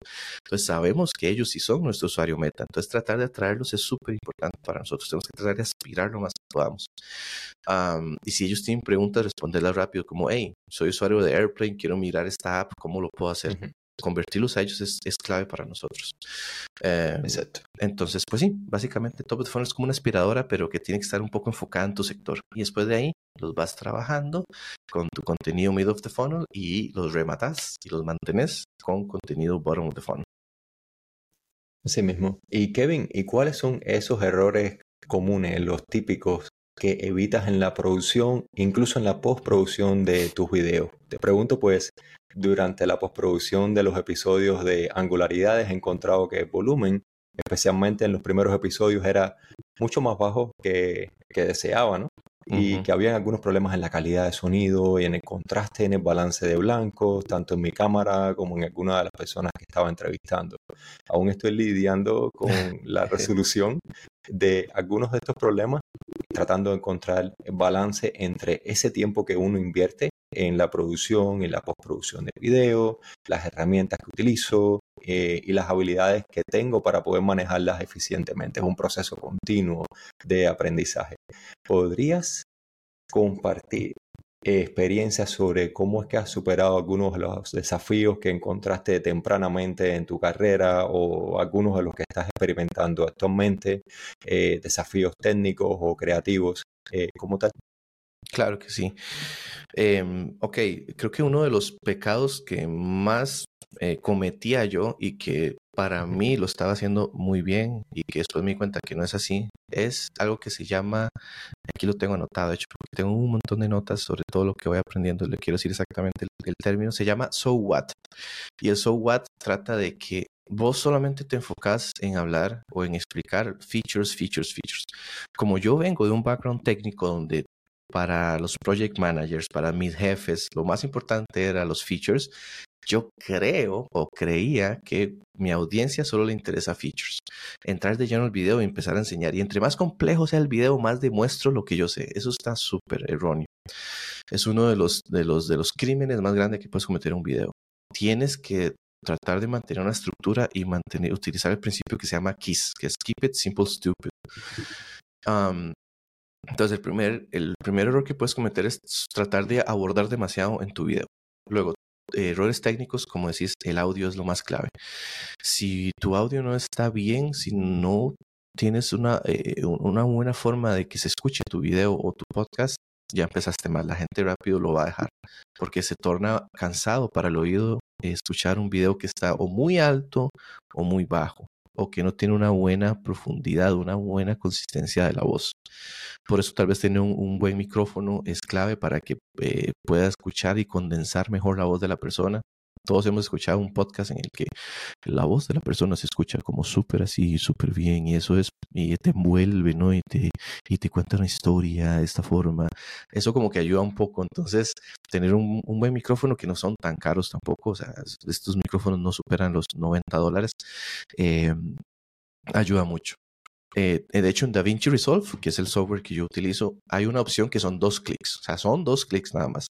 entonces sabemos que ellos sí son nuestro usuario meta, entonces tratar de atraerlos es súper importante para nosotros, tenemos que tratar de aspirar lo más que podamos. y si ellos tienen preguntas, responderlas rápido, como, hey, soy usuario de Airplane, quiero mirar esta app, ¿cómo lo puedo hacer? Convertirlos a ellos es, clave para nosotros. Em, Exacto. Entonces, pues sí, básicamente Top of the Funnel es como una aspiradora, pero que tiene que estar un poco enfocada en tu sector. Y después de ahí, los vas trabajando con tu contenido mid of the funnel y los rematas y los mantenés con contenido bottom of the funnel. Así mismo. Y Kevin, ¿y cuáles son esos errores comunes, los típicos que evitas en la producción, incluso en la postproducción de tus videos. Te pregunto pues, durante la postproducción de los episodios de angularidades he encontrado que el volumen, especialmente en los primeros episodios, era mucho más bajo que, que deseaba, ¿no? Y que había algunos problemas en la calidad de sonido y en el contraste, en el balance de blancos, tanto en mi cámara como en alguna de las personas que estaba entrevistando. Aún estoy lidiando con (laughs) la resolución de algunos de estos problemas, tratando de encontrar el balance entre ese tiempo que uno invierte en la producción y la postproducción de video, las herramientas que utilizo eh, y las habilidades que tengo para poder manejarlas eficientemente. Es un proceso continuo de aprendizaje. ¿Podrías compartir experiencias sobre cómo es que has superado algunos de los desafíos que encontraste tempranamente en tu carrera o algunos de los que estás experimentando actualmente, eh, desafíos técnicos o creativos, eh, como tal? Claro que sí. Em, ok, creo que uno de los pecados que más eh, cometía yo y que para mí lo estaba haciendo muy bien y que después me di cuenta que no es así, es algo que se llama, aquí lo tengo anotado, de hecho, porque tengo un montón de notas sobre todo lo que voy aprendiendo, le quiero decir exactamente el, término, se llama So What. Y el So What trata de que vos solamente te enfocas en hablar o en explicar features, features, features. Como yo vengo de un background técnico donde para los project managers, para mis jefes, lo más importante era los features yo creo o creía que mi audiencia solo le interesa features. Entrar de lleno al video y empezar a enseñar. Y entre más complejo sea el video, más demuestro lo que yo sé. Eso está súper erróneo. Es uno de los, de, los, de los crímenes más grandes que puedes cometer en un video. Tienes que tratar de mantener una estructura y mantener, utilizar el principio que se llama KISS, que es Keep It Simple Stupid. Entonces, el primer, el primer error que puedes cometer es tratar de abordar demasiado en tu video. Luego, errores técnicos, como decís, el audio es lo más clave. Si tu audio no está bien, si no tienes una, eh, una buena forma de que se escuche tu video o tu podcast, ya empezaste mal. La gente rápido lo va a dejar porque se torna cansado para el oído escuchar un video que está o muy alto o muy bajo o que no tiene una buena profundidad, una buena consistencia de la voz. Por eso tal vez tener un, buen micrófono es clave para que eh, pueda escuchar y condensar mejor la voz de la persona todos hemos escuchado un podcast en el que la voz de la persona se escucha como súper así, súper bien, y eso es, y te envuelve, ¿no? Y te, y te cuenta una historia de esta forma. Eso como que ayuda un poco. Entonces, tener un, buen micrófono que no son tan caros tampoco, o sea, estos micrófonos no superan los 90 dólares, eh, ayuda mucho. Eh, de hecho, en DaVinci Resolve, que es el software que yo utilizo, hay una opción que son dos clics. O sea, son dos clics nada más.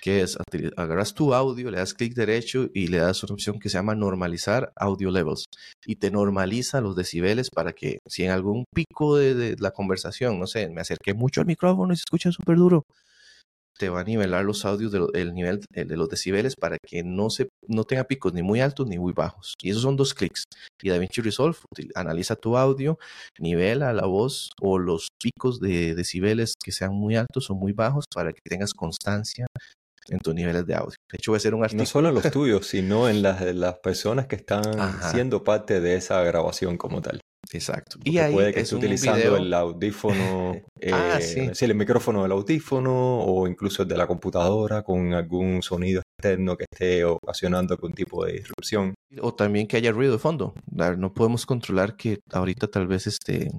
Que es, agarras tu audio, le das clic derecho y le das una opción que se llama normalizar audio levels. Y te normaliza los decibeles para que si en algún pico de, de la conversación, no sé, me acerqué mucho al micrófono y se escucha súper duro, te va a nivelar los audios del nivel de los decibeles para que no, se, no tenga picos ni muy altos ni muy bajos. Y esos son dos clics. Y DaVinci Resolve analiza tu audio, nivela la voz o los picos de decibeles que sean muy altos o muy bajos para que tengas constancia en tus niveles de audio. De hecho, voy a hacer un artículo. No solo los tuyos, sino en las de las personas que están siendo parte de esa grabación como tal. Exacto. y ahí puede que esté utilizando el audífono, (laughs) ah, eh, el micrófono del audífono o incluso el de la computadora con algún sonido externo que esté ocasionando algún tipo de disrupción. O también que haya ruido de fondo. No podemos controlar que ahorita tal vez este,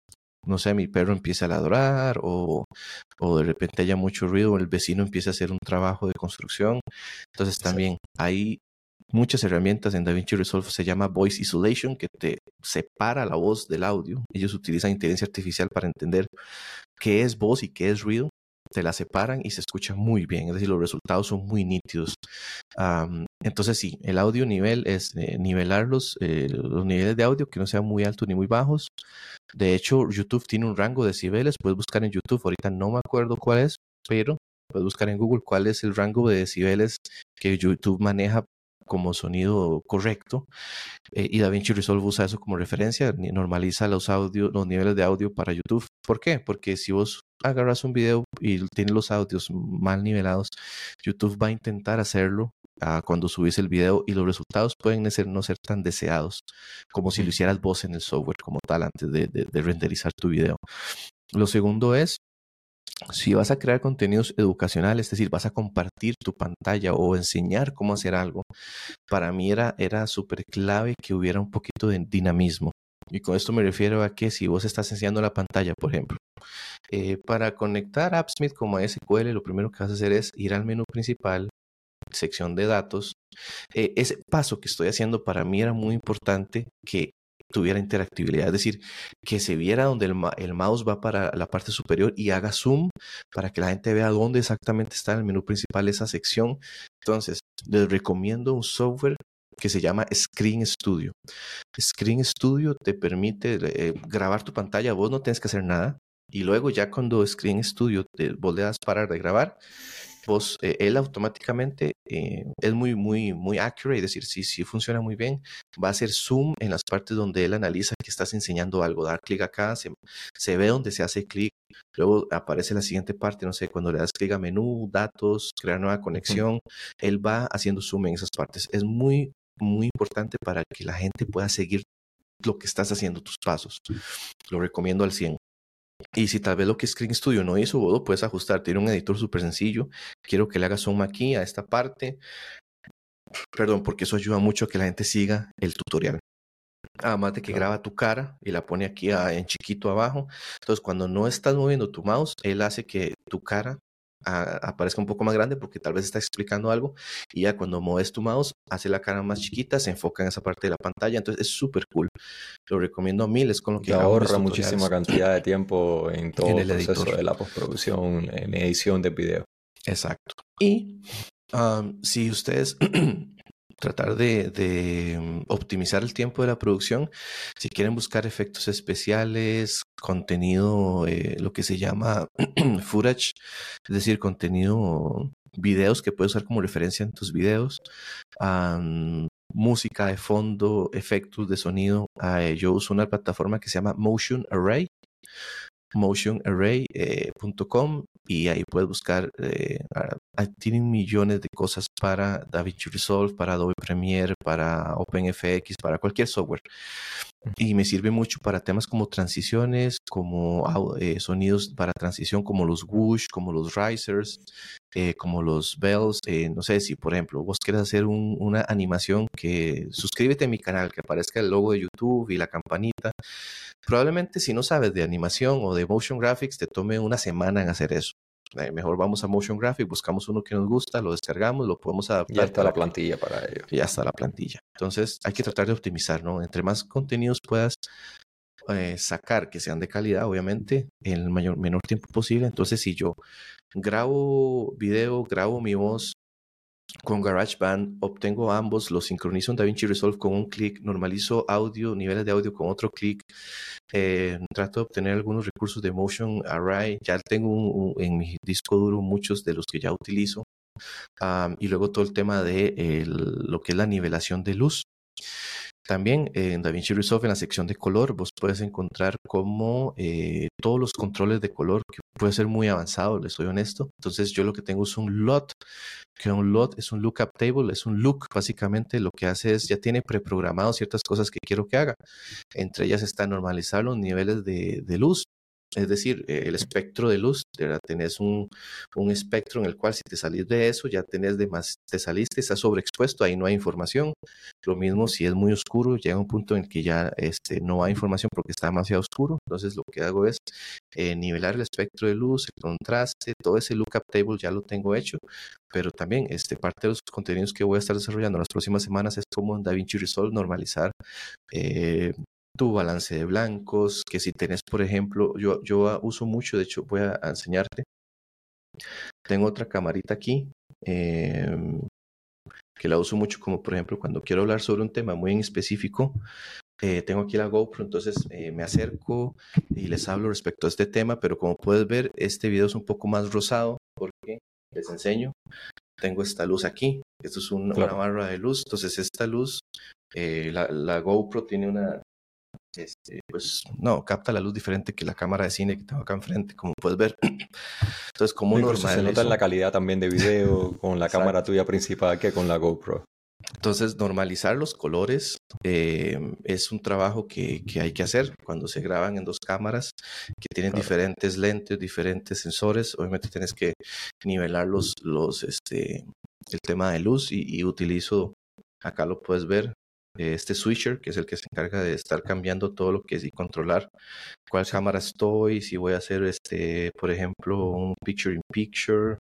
no sé, mi perro empiece a ladrar o, o de repente haya mucho ruido o el vecino empiece a hacer un trabajo de construcción. Entonces también hay muchas herramientas en DaVinci Resolve se llama Voice Isolation, que te separa la voz del audio. Ellos utilizan inteligencia artificial para entender qué es voz y qué es ruido. Te la separan y se escucha muy bien, es decir, los resultados son muy nítidos. entonces sí, el audio nivel es eh, nivelar los, eh, los niveles de audio que no sean muy altos ni muy bajos. De hecho, YouTube tiene un rango de decibeles, puedes buscar en YouTube, ahorita no me acuerdo cuál es, pero puedes buscar en Google cuál es el rango de decibeles que YouTube maneja como sonido correcto. Eh, y DaVinci Resolve usa eso como referencia, normaliza los audios, los niveles de audio para YouTube. ¿Por qué? Porque si vos agarras un video y tienes los audios mal nivelados, YouTube va a intentar hacerlo ah, cuando subís el video y los resultados pueden ser, no ser tan deseados como si lo hicieras vos en el software como tal antes de, de renderizar tu video. Lo segundo es si vas a crear contenidos educacionales, es decir, vas a compartir tu pantalla o enseñar cómo hacer algo, para mí era, era súper clave que hubiera un poquito de dinamismo. Y con esto me refiero a que si vos estás enseñando la pantalla, por ejemplo, eh, para conectar AppSmith como a SQL, lo primero que vas a hacer es ir al menú principal, sección de datos. Eh, ese paso que estoy haciendo para mí era muy importante que tuviera interactividad, es decir, que se viera donde el, mouse va para la parte superior y haga zoom para que la gente vea dónde exactamente está en el menú principal esa sección. Entonces, les recomiendo un software que se llama Screen Studio. Screen Studio te permite eh, grabar tu pantalla, vos no tienes que hacer nada. Y luego ya cuando Screen Studio te, vos le das parar de grabar, vos, eh, él automáticamente eh, es muy, muy, muy accurate, es decir, si, si funciona muy bien, va a hacer zoom en las partes donde él analiza que estás enseñando algo, dar clic acá, se, se ve donde se hace clic, luego aparece la siguiente parte, no sé, cuando le das clic a menú, datos, crear nueva conexión, él va haciendo zoom en esas partes. Es muy, muy importante para que la gente pueda seguir lo que estás haciendo, tus pasos. Lo recomiendo al 100. Y si tal vez lo que Screen Studio no hizo, vos lo puedes ajustar. Tiene un editor súper sencillo. Quiero que le hagas zoom aquí a esta parte. Perdón, porque eso ayuda mucho a que la gente siga el tutorial. Además de que graba tu cara y la pone aquí en chiquito abajo. Entonces, cuando no estás moviendo tu mouse, él hace que tu cara aparezca un poco más grande porque tal vez está explicando algo y ya cuando mueves tu mouse hace la cara más chiquita, se enfoca en esa parte de la pantalla, entonces es súper cool. Lo recomiendo a mil, es con lo que ahorra muchísima cantidad de tiempo en (laughs) todo el, proceso de la postproducción, en edición de video. Exacto. Y si ustedes (clears throat) tratar de, mm, optimizar el tiempo de la producción. Si quieren buscar efectos especiales, contenido, eh, lo que se llama (clears throat) footage, es decir, contenido, videos que puedes usar como referencia en tus videos, música de fondo, efectos de sonido. yo uso una plataforma que se llama Motion Array. motionarray.com y ahí puedes buscar, eh, tienen millones de cosas para DaVinci Resolve, para Adobe Premiere, para OpenFX, para cualquier software. Y me sirve mucho para temas como transiciones, como eh, sonidos para transición, como los whoosh, como los risers, eh, como los bells. no sé si, por ejemplo, vos quieres hacer una animación que suscríbete a mi canal, que aparezca el logo de YouTube y la campanita. Probablemente si no sabes de animación o de motion graphics, te tome una semana en hacer eso. Eh, mejor vamos a Motion Graphics, buscamos uno que nos gusta, lo descargamos, lo podemos adaptar. Ya está la plantilla para ello. Ya está la plantilla. Entonces hay que tratar de optimizar, ¿no? Entre más contenidos puedas eh, sacar que sean de calidad, obviamente, en el mayor, menor tiempo posible. Entonces, si yo grabo video, grabo mi voz, con GarageBand obtengo ambos, los sincronizo en DaVinci Resolve con un clic, normalizo audio, niveles de audio con otro clic, eh, trato de obtener algunos recursos de Motion Array, ya tengo en mi disco duro muchos de los que ya utilizo, y luego todo el tema de lo que es la nivelación de luz. También en DaVinci Resolve, en la sección de color, vos puedes encontrar como eh, todos los controles de color, que puede ser muy avanzado, les soy honesto. Entonces, yo lo que tengo es un LOT, que un LOT es un lookup table, es un look, básicamente lo que hace es, ya tiene preprogramado ciertas cosas que quiero que haga. Entre ellas está normalizar los niveles de luz, es decir, eh, el espectro de luz, ya tenés un, un, espectro en el cual si te salís de eso, ya tenés de más, te saliste, estás sobreexpuesto, ahí no hay información. Lo mismo si es muy oscuro, llega un punto en el que ya este, no hay información porque está demasiado oscuro. Entonces lo que hago es eh, nivelar el espectro de luz, el contraste, todo ese lookup table ya lo tengo hecho. Pero también este, parte de los contenidos que voy a estar desarrollando en las próximas semanas es como en DaVinci Resolve normalizar eh, tu balance de blancos, que si tenés, por ejemplo, yo, yo uso mucho, de hecho voy a, enseñarte. Tengo otra camarita aquí em, que la uso mucho como por ejemplo cuando quiero hablar sobre un tema muy en específico. Eh, tengo aquí la GoPro, entonces eh, me acerco y les hablo respecto a este tema, pero como puedes ver, este video es un poco más rosado porque les enseño. Tengo esta luz aquí, esto es una barra de luz, entonces esta luz, eh, la, la GoPro tiene una, este, pues no, capta la luz diferente que la cámara de cine que tengo acá enfrente, como puedes ver. (clears throat) Entonces, como normal. Se nota en la calidad también de video (laughs) con la cámara tuya principal que con la GoPro. Entonces, normalizar los colores eh, es un trabajo que, que, hay que hacer cuando se graban en dos cámaras que tienen diferentes lentes, diferentes sensores. Obviamente tienes que nivelar los, los, este, el tema de luz y, y utilizo, acá lo puedes ver, este switcher, que es el que se encarga de estar cambiando todo lo que es y controlar cuál cámara estoy, si voy a hacer, este, por ejemplo, un picture in picture,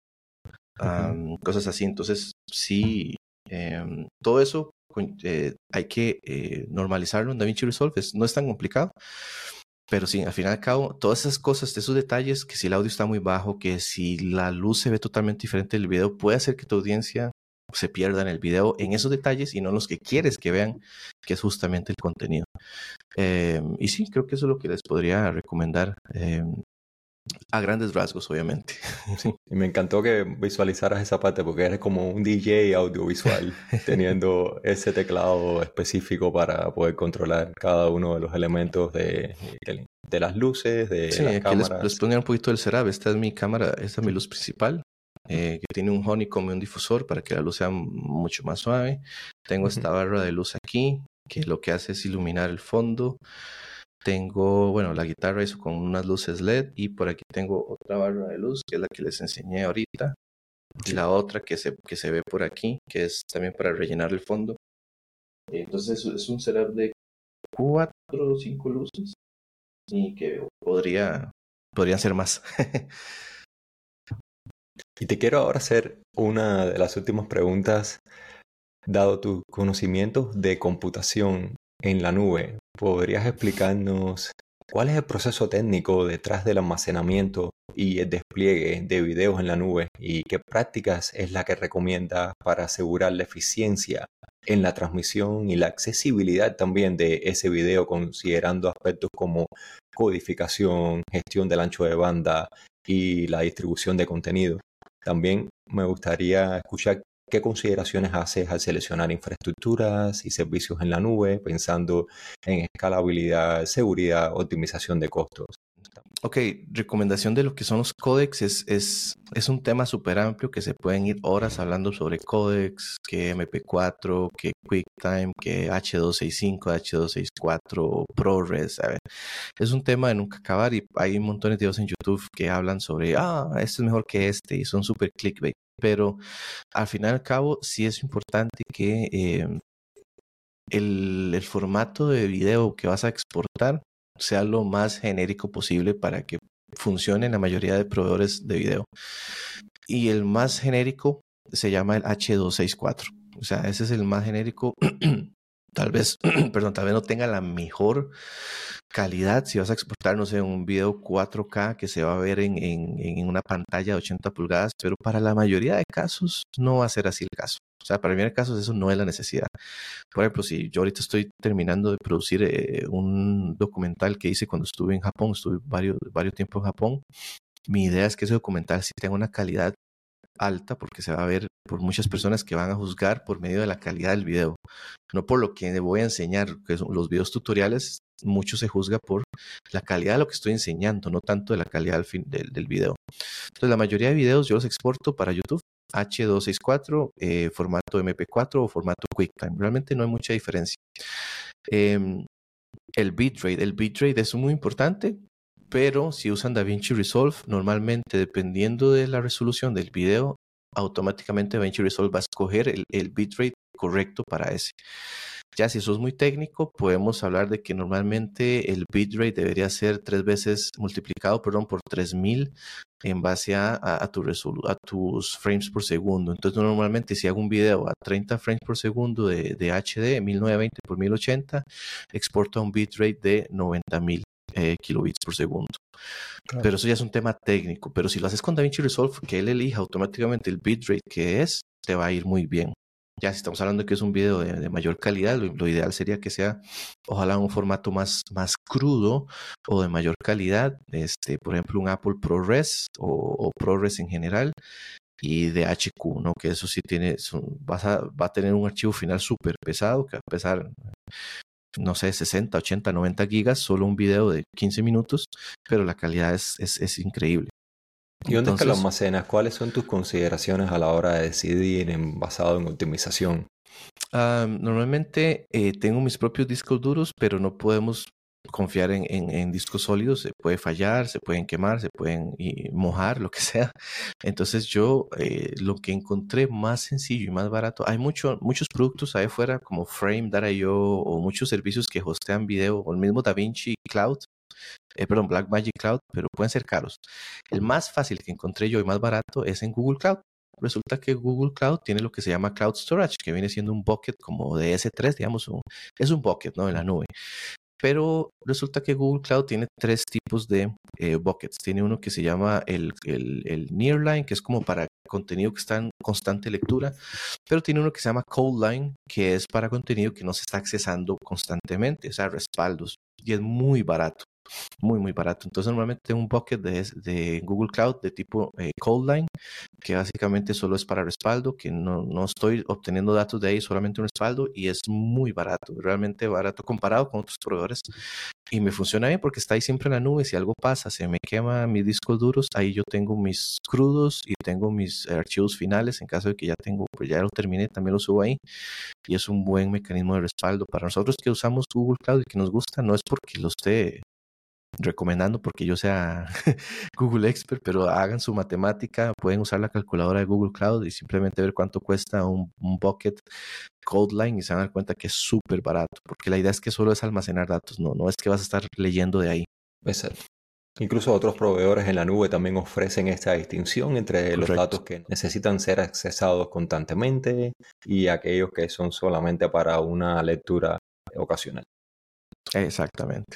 cosas así. Entonces, sí, em, todo eso eh, hay que eh, normalizarlo en DaVinci Resolve. no es tan complicado. Pero sí, al fin y al cabo, todas esas cosas, esos detalles, que si el audio está muy bajo, que si la luz se ve totalmente diferente del video, puede hacer que tu audiencia se pierdan el video en esos detalles y no los que quieres que vean, que es justamente el contenido. Em, y sí, creo que eso es lo que les podría recomendar. Em, a grandes rasgos, obviamente. Y me encantó que visualizaras esa parte porque eres como un DJ audiovisual, (laughs) teniendo ese teclado específico para poder controlar cada uno de los elementos de, de, las luces, de sí, las aquí Les, les un poquito del CERAB. Esta es mi cámara, esta es mi luz principal. Eh, que tiene un honeycomb y un difusor para que la luz sea mucho más suave. Tengo esta barra de luz aquí, que lo que hace es iluminar el fondo. Tengo, bueno, la guitarra hizo con unas luces LED y por aquí tengo otra barra de luz, que es la que les enseñé ahorita. Y la otra que se, que se ve por aquí, que es también para rellenar el fondo. Entonces es un setup de cuatro o cinco luces y que podría, podrían ser más. (laughs) Y te quiero ahora hacer una de las últimas preguntas. Dado tus conocimientos de computación en la nube, ¿podrías explicarnos cuál es el proceso técnico detrás del almacenamiento y el despliegue de videos en la nube y qué prácticas es la que recomienda para asegurar la eficiencia en la transmisión y la accesibilidad también de ese video considerando aspectos como codificación, gestión del ancho de banda y la distribución de contenido? También me gustaría escuchar qué consideraciones haces al seleccionar infraestructuras y servicios en la nube, pensando en escalabilidad, seguridad, optimización de costos. Ok, recomendación de lo que son los códecs es, es, es un tema súper amplio que se pueden ir horas hablando sobre códecs, que MP4, que QuickTime, que H265, H264, ProRes. Es un tema de nunca acabar y hay montones de videos en YouTube que hablan sobre, ah, este es mejor que este y son súper clickbait. Pero al final y al cabo sí es importante que eh, el, el formato de video que vas a exportar sea lo más genérico posible para que funcione en la mayoría de proveedores de video. Y el más genérico se llama el H264. O sea, ese es el más genérico. (clears throat) tal vez, (clears throat) perdón, tal vez no tenga la mejor calidad si vas a exportar, no sé, un video 4K que se va a ver en, en, en, una pantalla de 80 pulgadas, pero para la mayoría de casos no va a ser así el caso. O sea, para mí en casos eso no es la necesidad. Por ejemplo, si yo ahorita estoy terminando de producir eh, un documental que hice cuando estuve en Japón, estuve varios, varios tiempo en Japón, mi idea es que ese documental sí tenga una calidad alta porque se va a ver por muchas personas que van a juzgar por medio de la calidad del video, no por lo que voy a enseñar, que son los videos tutoriales, mucho se juzga por la calidad de lo que estoy enseñando, no tanto de la calidad del, fin, del, del video. Entonces, la mayoría de videos yo los exporto para YouTube H264, eh, formato MP4 o formato QuickTime. Realmente no hay mucha diferencia. Eh, el bitrate, el bitrate es muy importante, pero si usan DaVinci Resolve, normalmente dependiendo de la resolución del video, automáticamente DaVinci Resolve va a escoger el, el bitrate correcto para ese. Ya si eso es muy técnico, podemos hablar de que normalmente el bitrate debería ser tres veces multiplicado, perdón, por 3000 en base a, a, tu a tus frames por segundo. Entonces, normalmente si hago un video a 30 frames por segundo de, de HD, 1920 por 1080, exporto a un bitrate de 90.000 eh, kilobits por segundo. Claro. Pero eso ya es un tema técnico. Pero si lo haces con DaVinci Resolve, que él elija automáticamente el bitrate que es, te va a ir muy bien. Ya si estamos hablando de que es un video de, mayor calidad, lo, ideal sería que sea ojalá un formato más, más crudo o de mayor calidad, este, por ejemplo un Apple ProRes o, o ProRes en general y de HQ, ¿no? Que eso sí tiene, son, vas a, va a tener un archivo final súper pesado, que va a pesar, no sé, 60, 80, 90 gigas, solo un video de 15 minutos, pero la calidad es, es increíble. ¿Y dónde Entonces, es que lo almacenas? ¿Cuáles son tus consideraciones a la hora de decidir en, basado en optimización? Uh, normalmente eh, tengo mis propios discos duros, pero no podemos confiar en, en, en, discos sólidos. Se puede fallar, se pueden quemar, se pueden y mojar, lo que (laughs) sea. Entonces yo eh, lo que encontré más sencillo y más barato, hay mucho, muchos productos ahí afuera como Frame.io o muchos servicios que hostean video o el mismo DaVinci Cloud eh, perdón, Blackmagic Cloud, pero pueden ser caros. El más fácil que encontré yo y más barato es en Google Cloud. Resulta que Google Cloud tiene lo que se llama Cloud Storage, que viene siendo un bucket como de S3, digamos, un, es un bucket, ¿no? En la nube. Pero resulta que Google Cloud tiene tres tipos de eh, buckets. Tiene uno que se llama el, el, el, Nearline, que es como para contenido que está en constante lectura, pero tiene uno que se llama Coldline, que es para contenido que no se está accesando constantemente, o sea, respaldos, y es muy barato muy muy barato. Entonces normalmente un bucket de, de Google Cloud de tipo eh, Coldline, que básicamente solo es para respaldo, que no, no, estoy obteniendo datos de ahí, solamente un respaldo y es muy barato, realmente barato comparado con otros proveedores. Y me funciona bien porque está ahí siempre en la nube. Si algo pasa, se me quema mis discos duros, ahí yo tengo mis crudos y tengo mis archivos finales. En caso de que ya tengo, pues ya lo terminé, también lo subo ahí. Y es un buen mecanismo de respaldo para nosotros que usamos Google Cloud y que nos gusta. No es porque lo esté recomendando porque yo sea (laughs) Google Expert, pero hagan su matemática, pueden usar la calculadora de Google Cloud y simplemente ver cuánto cuesta un, un bucket Codeline y se van a dar cuenta que es súper barato, porque la idea es que solo es almacenar datos, no, no es que vas a estar leyendo de ahí. Exacto. Incluso otros proveedores en la nube también ofrecen esta distinción entre Correcto. los datos que necesitan ser accesados constantemente y aquellos que son solamente para una lectura ocasional. Exactamente.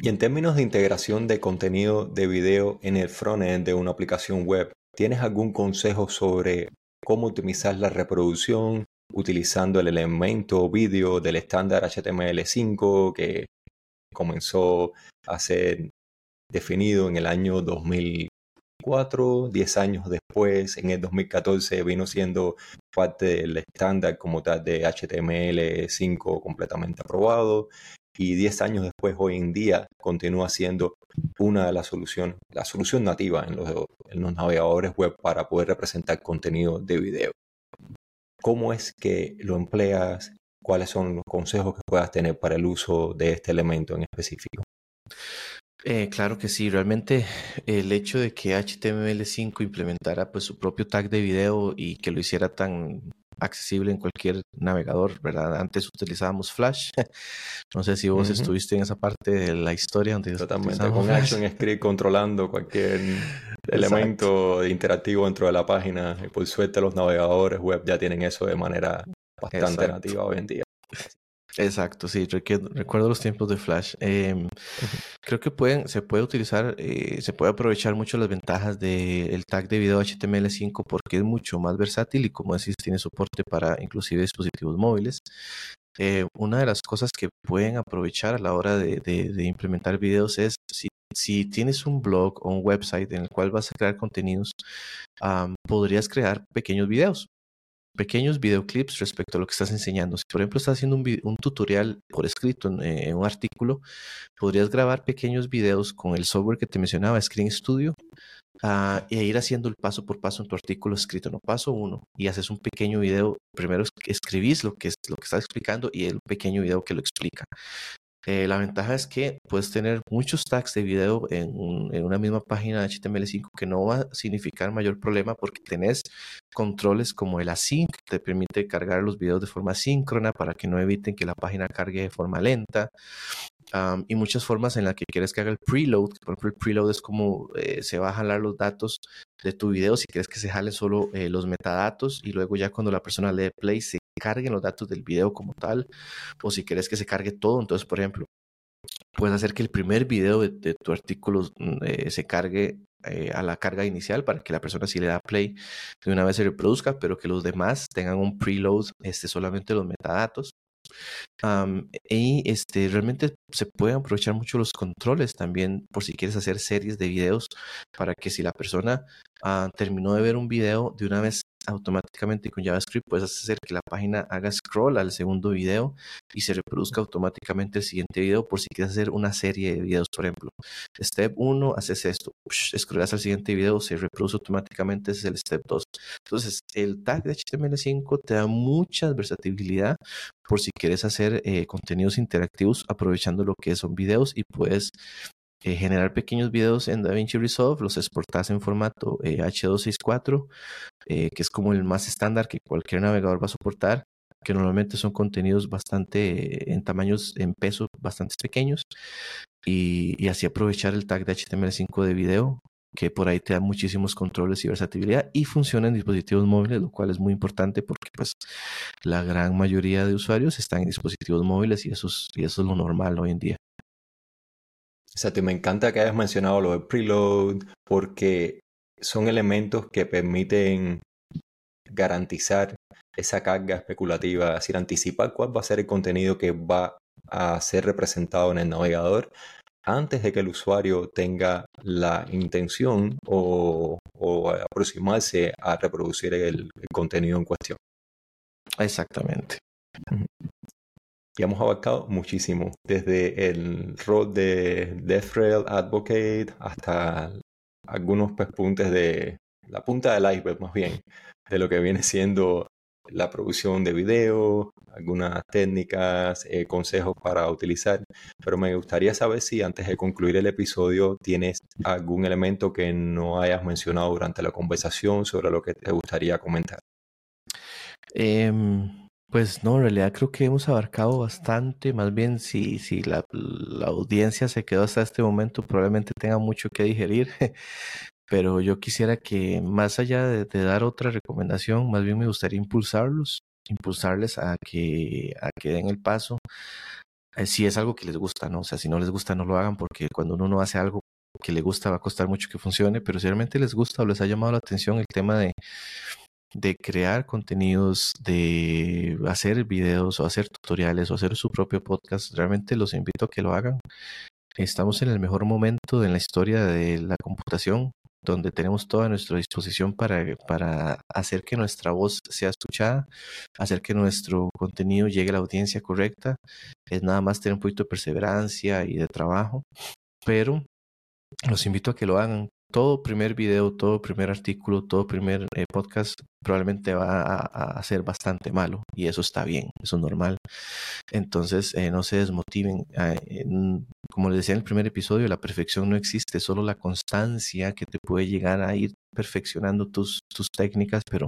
Y en términos de integración de contenido de video en el frontend de una aplicación web, ¿tienes algún consejo sobre cómo optimizar la reproducción utilizando el elemento vídeo del estándar HTML5 que comenzó a ser definido en el año 2004, 10 años después, en el 2014 vino siendo parte del estándar como tal de HTML5 completamente aprobado y 10 años después, hoy en día, continúa siendo una de las soluciones, la solución nativa en los, navegadores web para poder representar contenido de video. ¿Cómo es que lo empleas? ¿Cuáles son los consejos que puedas tener para el uso de este elemento en específico? Eh, claro que sí, realmente el hecho de que HTML5 implementara pues su propio tag de video y que lo hiciera tan accesible en cualquier navegador, ¿verdad? Antes utilizábamos Flash. (laughs) no sé si vos estuviste en esa parte de la historia donde Totalmente, con ActionScript controlando cualquier (laughs) elemento interactivo dentro de la página. Y por suerte los navegadores web ya tienen eso de manera bastante nativa hoy en día. Exacto, sí, recuerdo los tiempos de Flash. Em, creo que pueden, se puede utilizar, eh, se puede aprovechar mucho las ventajas del tag de video HTML5 porque es mucho más versátil y como decís, tiene soporte para inclusive dispositivos móviles. Eh, una de las cosas que pueden aprovechar a la hora de, implementar videos es si, si, tienes un blog o un website en el cual vas a crear contenidos, podrías crear pequeños videos pequeños videoclips respecto a lo que estás enseñando. Si, por ejemplo, estás haciendo un, tutorial por escrito en, un artículo, podrías grabar pequeños videos con el software que te mencionaba, Screen Studio, uh, e ir haciendo el paso por paso en tu artículo escrito. No, paso uno, y haces un pequeño video. Primero escribís lo que, lo que estás explicando y el pequeño video que lo explica. Eh, la ventaja es que puedes tener muchos tags de video en, una misma página de HTML5 que no va a significar mayor problema porque tenés controles como el async, que te permite cargar los videos de forma síncrona para que no eviten que la página cargue de forma lenta. y muchas formas en las que quieres que haga el preload. Por ejemplo, el preload es como eh, se va a jalar los datos de tu video si quieres que se jalen solo eh, los metadatos y luego ya cuando la persona lee play se carguen los datos del video como tal, o si quieres que se cargue todo, entonces, por ejemplo, puedes hacer que el primer video de, tu artículo mm, eh, se cargue eh, a la carga inicial para que la persona si le da play de una vez se reproduzca, pero que los demás tengan un preload, este, solamente los metadatos. y este, realmente se pueden aprovechar mucho los controles también por si quieres hacer series de videos para que si la persona ah, terminó de ver un video de una vez automáticamente con JavaScript puedes hacer que la página haga scroll al segundo video y se reproduzca automáticamente el siguiente video por si quieres hacer una serie de videos, por ejemplo. Step 1, haces esto, scrollas al siguiente video, se reproduce automáticamente, ese es el step 2. Entonces, el tag de HTML5 te da mucha versatilidad por si quieres hacer eh, contenidos interactivos aprovechando lo que son videos y puedes eh, generar pequeños videos en DaVinci Resolve, los exportas en formato H264, eh, eh, que es como el más estándar que cualquier navegador va a soportar, que normalmente son contenidos bastante en tamaños, en peso, bastante pequeños, y, así aprovechar el tag de HTML5 de video, que por ahí te da muchísimos controles y versatilidad y funciona en dispositivos móviles, lo cual es muy importante porque pues la gran mayoría de usuarios están en dispositivos móviles y eso y eso es lo normal hoy en día. Exacto, me encanta que hayas mencionado lo de preload porque son elementos que permiten garantizar esa carga especulativa, es decir, anticipar cuál va a ser el contenido que va a ser representado en el navegador antes de que el usuario tenga la intención o, aproximarse a reproducir el contenido en cuestión. Exactamente y hemos abarcado muchísimo, desde el rol de Death Rail Advocate hasta algunos puntos de la punta del iceberg más bien, de lo que viene siendo la producción de video, algunas técnicas, eh, consejos para utilizar. Pero me gustaría saber si antes de concluir el episodio tienes algún elemento que no hayas mencionado durante la conversación sobre lo que te gustaría comentar. Em, pues no, en realidad creo que hemos abarcado bastante. Más bien, si, si la, audiencia se quedó hasta este momento, probablemente tenga mucho que digerir. (laughs) Pero yo quisiera que, más allá de, dar otra recomendación, más bien me gustaría impulsarlos, impulsarles a que, a que den el paso. Eh, si es algo que les gusta, ¿no? O sea, si no les gusta, no lo hagan, porque cuando uno no hace algo que le gusta, va a costar mucho que funcione. Pero si realmente les gusta o les ha llamado la atención el tema de de crear contenidos, de hacer videos o hacer tutoriales o hacer su propio podcast, realmente los invito a que lo hagan. Estamos en el mejor momento en la historia de la computación donde tenemos toda nuestra disposición para, para hacer que nuestra voz sea escuchada, hacer que nuestro contenido llegue a la audiencia correcta. Es nada más tener un poquito de perseverancia y de trabajo, pero los invito a que lo hagan todo primer video, todo primer artículo, todo primer eh, podcast probablemente va a, ser bastante malo y eso está bien, eso es normal. Entonces eh, no se desmotiven. Ah, como les decía en el primer episodio, la perfección no existe, solo la constancia que te puede llegar a ir perfeccionando tus, tus técnicas, pero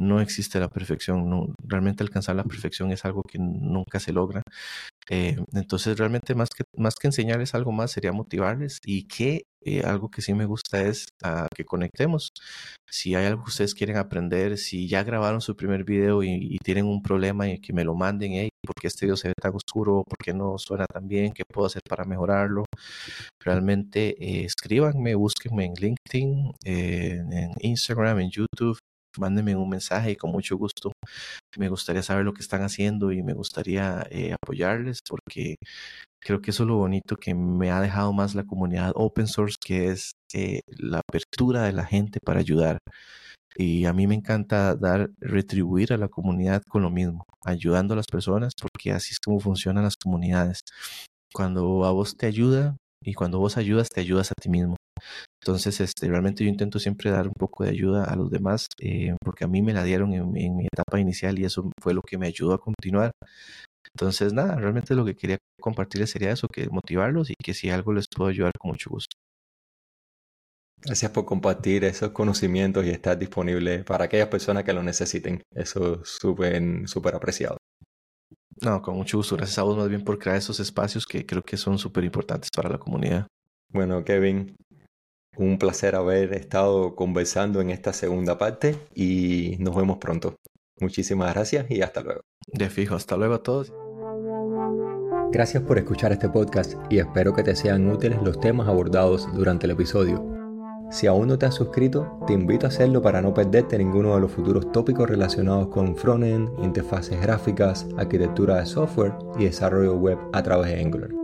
no existe la perfección. Realmente alcanzar la perfección es algo que nunca se logra. Eh, entonces realmente más que, más que enseñarles algo más sería motivarles y que eh, algo que sí me gusta es a que conectemos. Si hay algo que ustedes quieren aprender, si ya grabaron su primer video y, tienen un problema y que me lo manden, hey, ¿por qué este video se ve tan oscuro? ¿Por qué no suena tan bien? ¿Qué puedo hacer para mejorarlo? Realmente eh, escríbanme, búsquenme en LinkedIn, en Instagram, en YouTube mándenme un mensaje y con mucho gusto me gustaría saber lo que están haciendo y me gustaría eh, apoyarles porque creo que eso es lo bonito que me ha dejado más la comunidad open source, que es eh, la apertura de la gente para ayudar. Y a mí me encanta dar, retribuir a la comunidad con lo mismo, ayudando a las personas, porque así es como funcionan las comunidades. Cuando a vos te ayuda y cuando vos ayudas, te ayudas a ti mismo. Entonces, este, realmente yo intento siempre dar un poco de ayuda a los demás, eh, porque a mí me la dieron en, mi etapa inicial y eso fue lo que me ayudó a continuar. Entonces, nada, realmente lo que quería compartirles sería eso, que motivarlos y que si algo les puedo ayudar con mucho gusto. Gracias por compartir esos conocimientos y estar disponible para aquellas personas que lo necesiten. Eso es súper, súper apreciado. No, con mucho gusto. Gracias a vos más bien por crear esos espacios que creo que son súper importantes para la comunidad. Bueno, Kevin, un placer haber estado conversando en esta segunda parte y nos vemos pronto. Muchísimas gracias y hasta luego. De fijo, hasta luego a todos. Gracias por escuchar este podcast y espero que te sean útiles los temas abordados durante el episodio. Si aún no te has suscrito, te invito a hacerlo para no perderte ninguno de los futuros tópicos relacionados con frontend, interfaces gráficas, arquitectura de software y desarrollo web a través de Angular.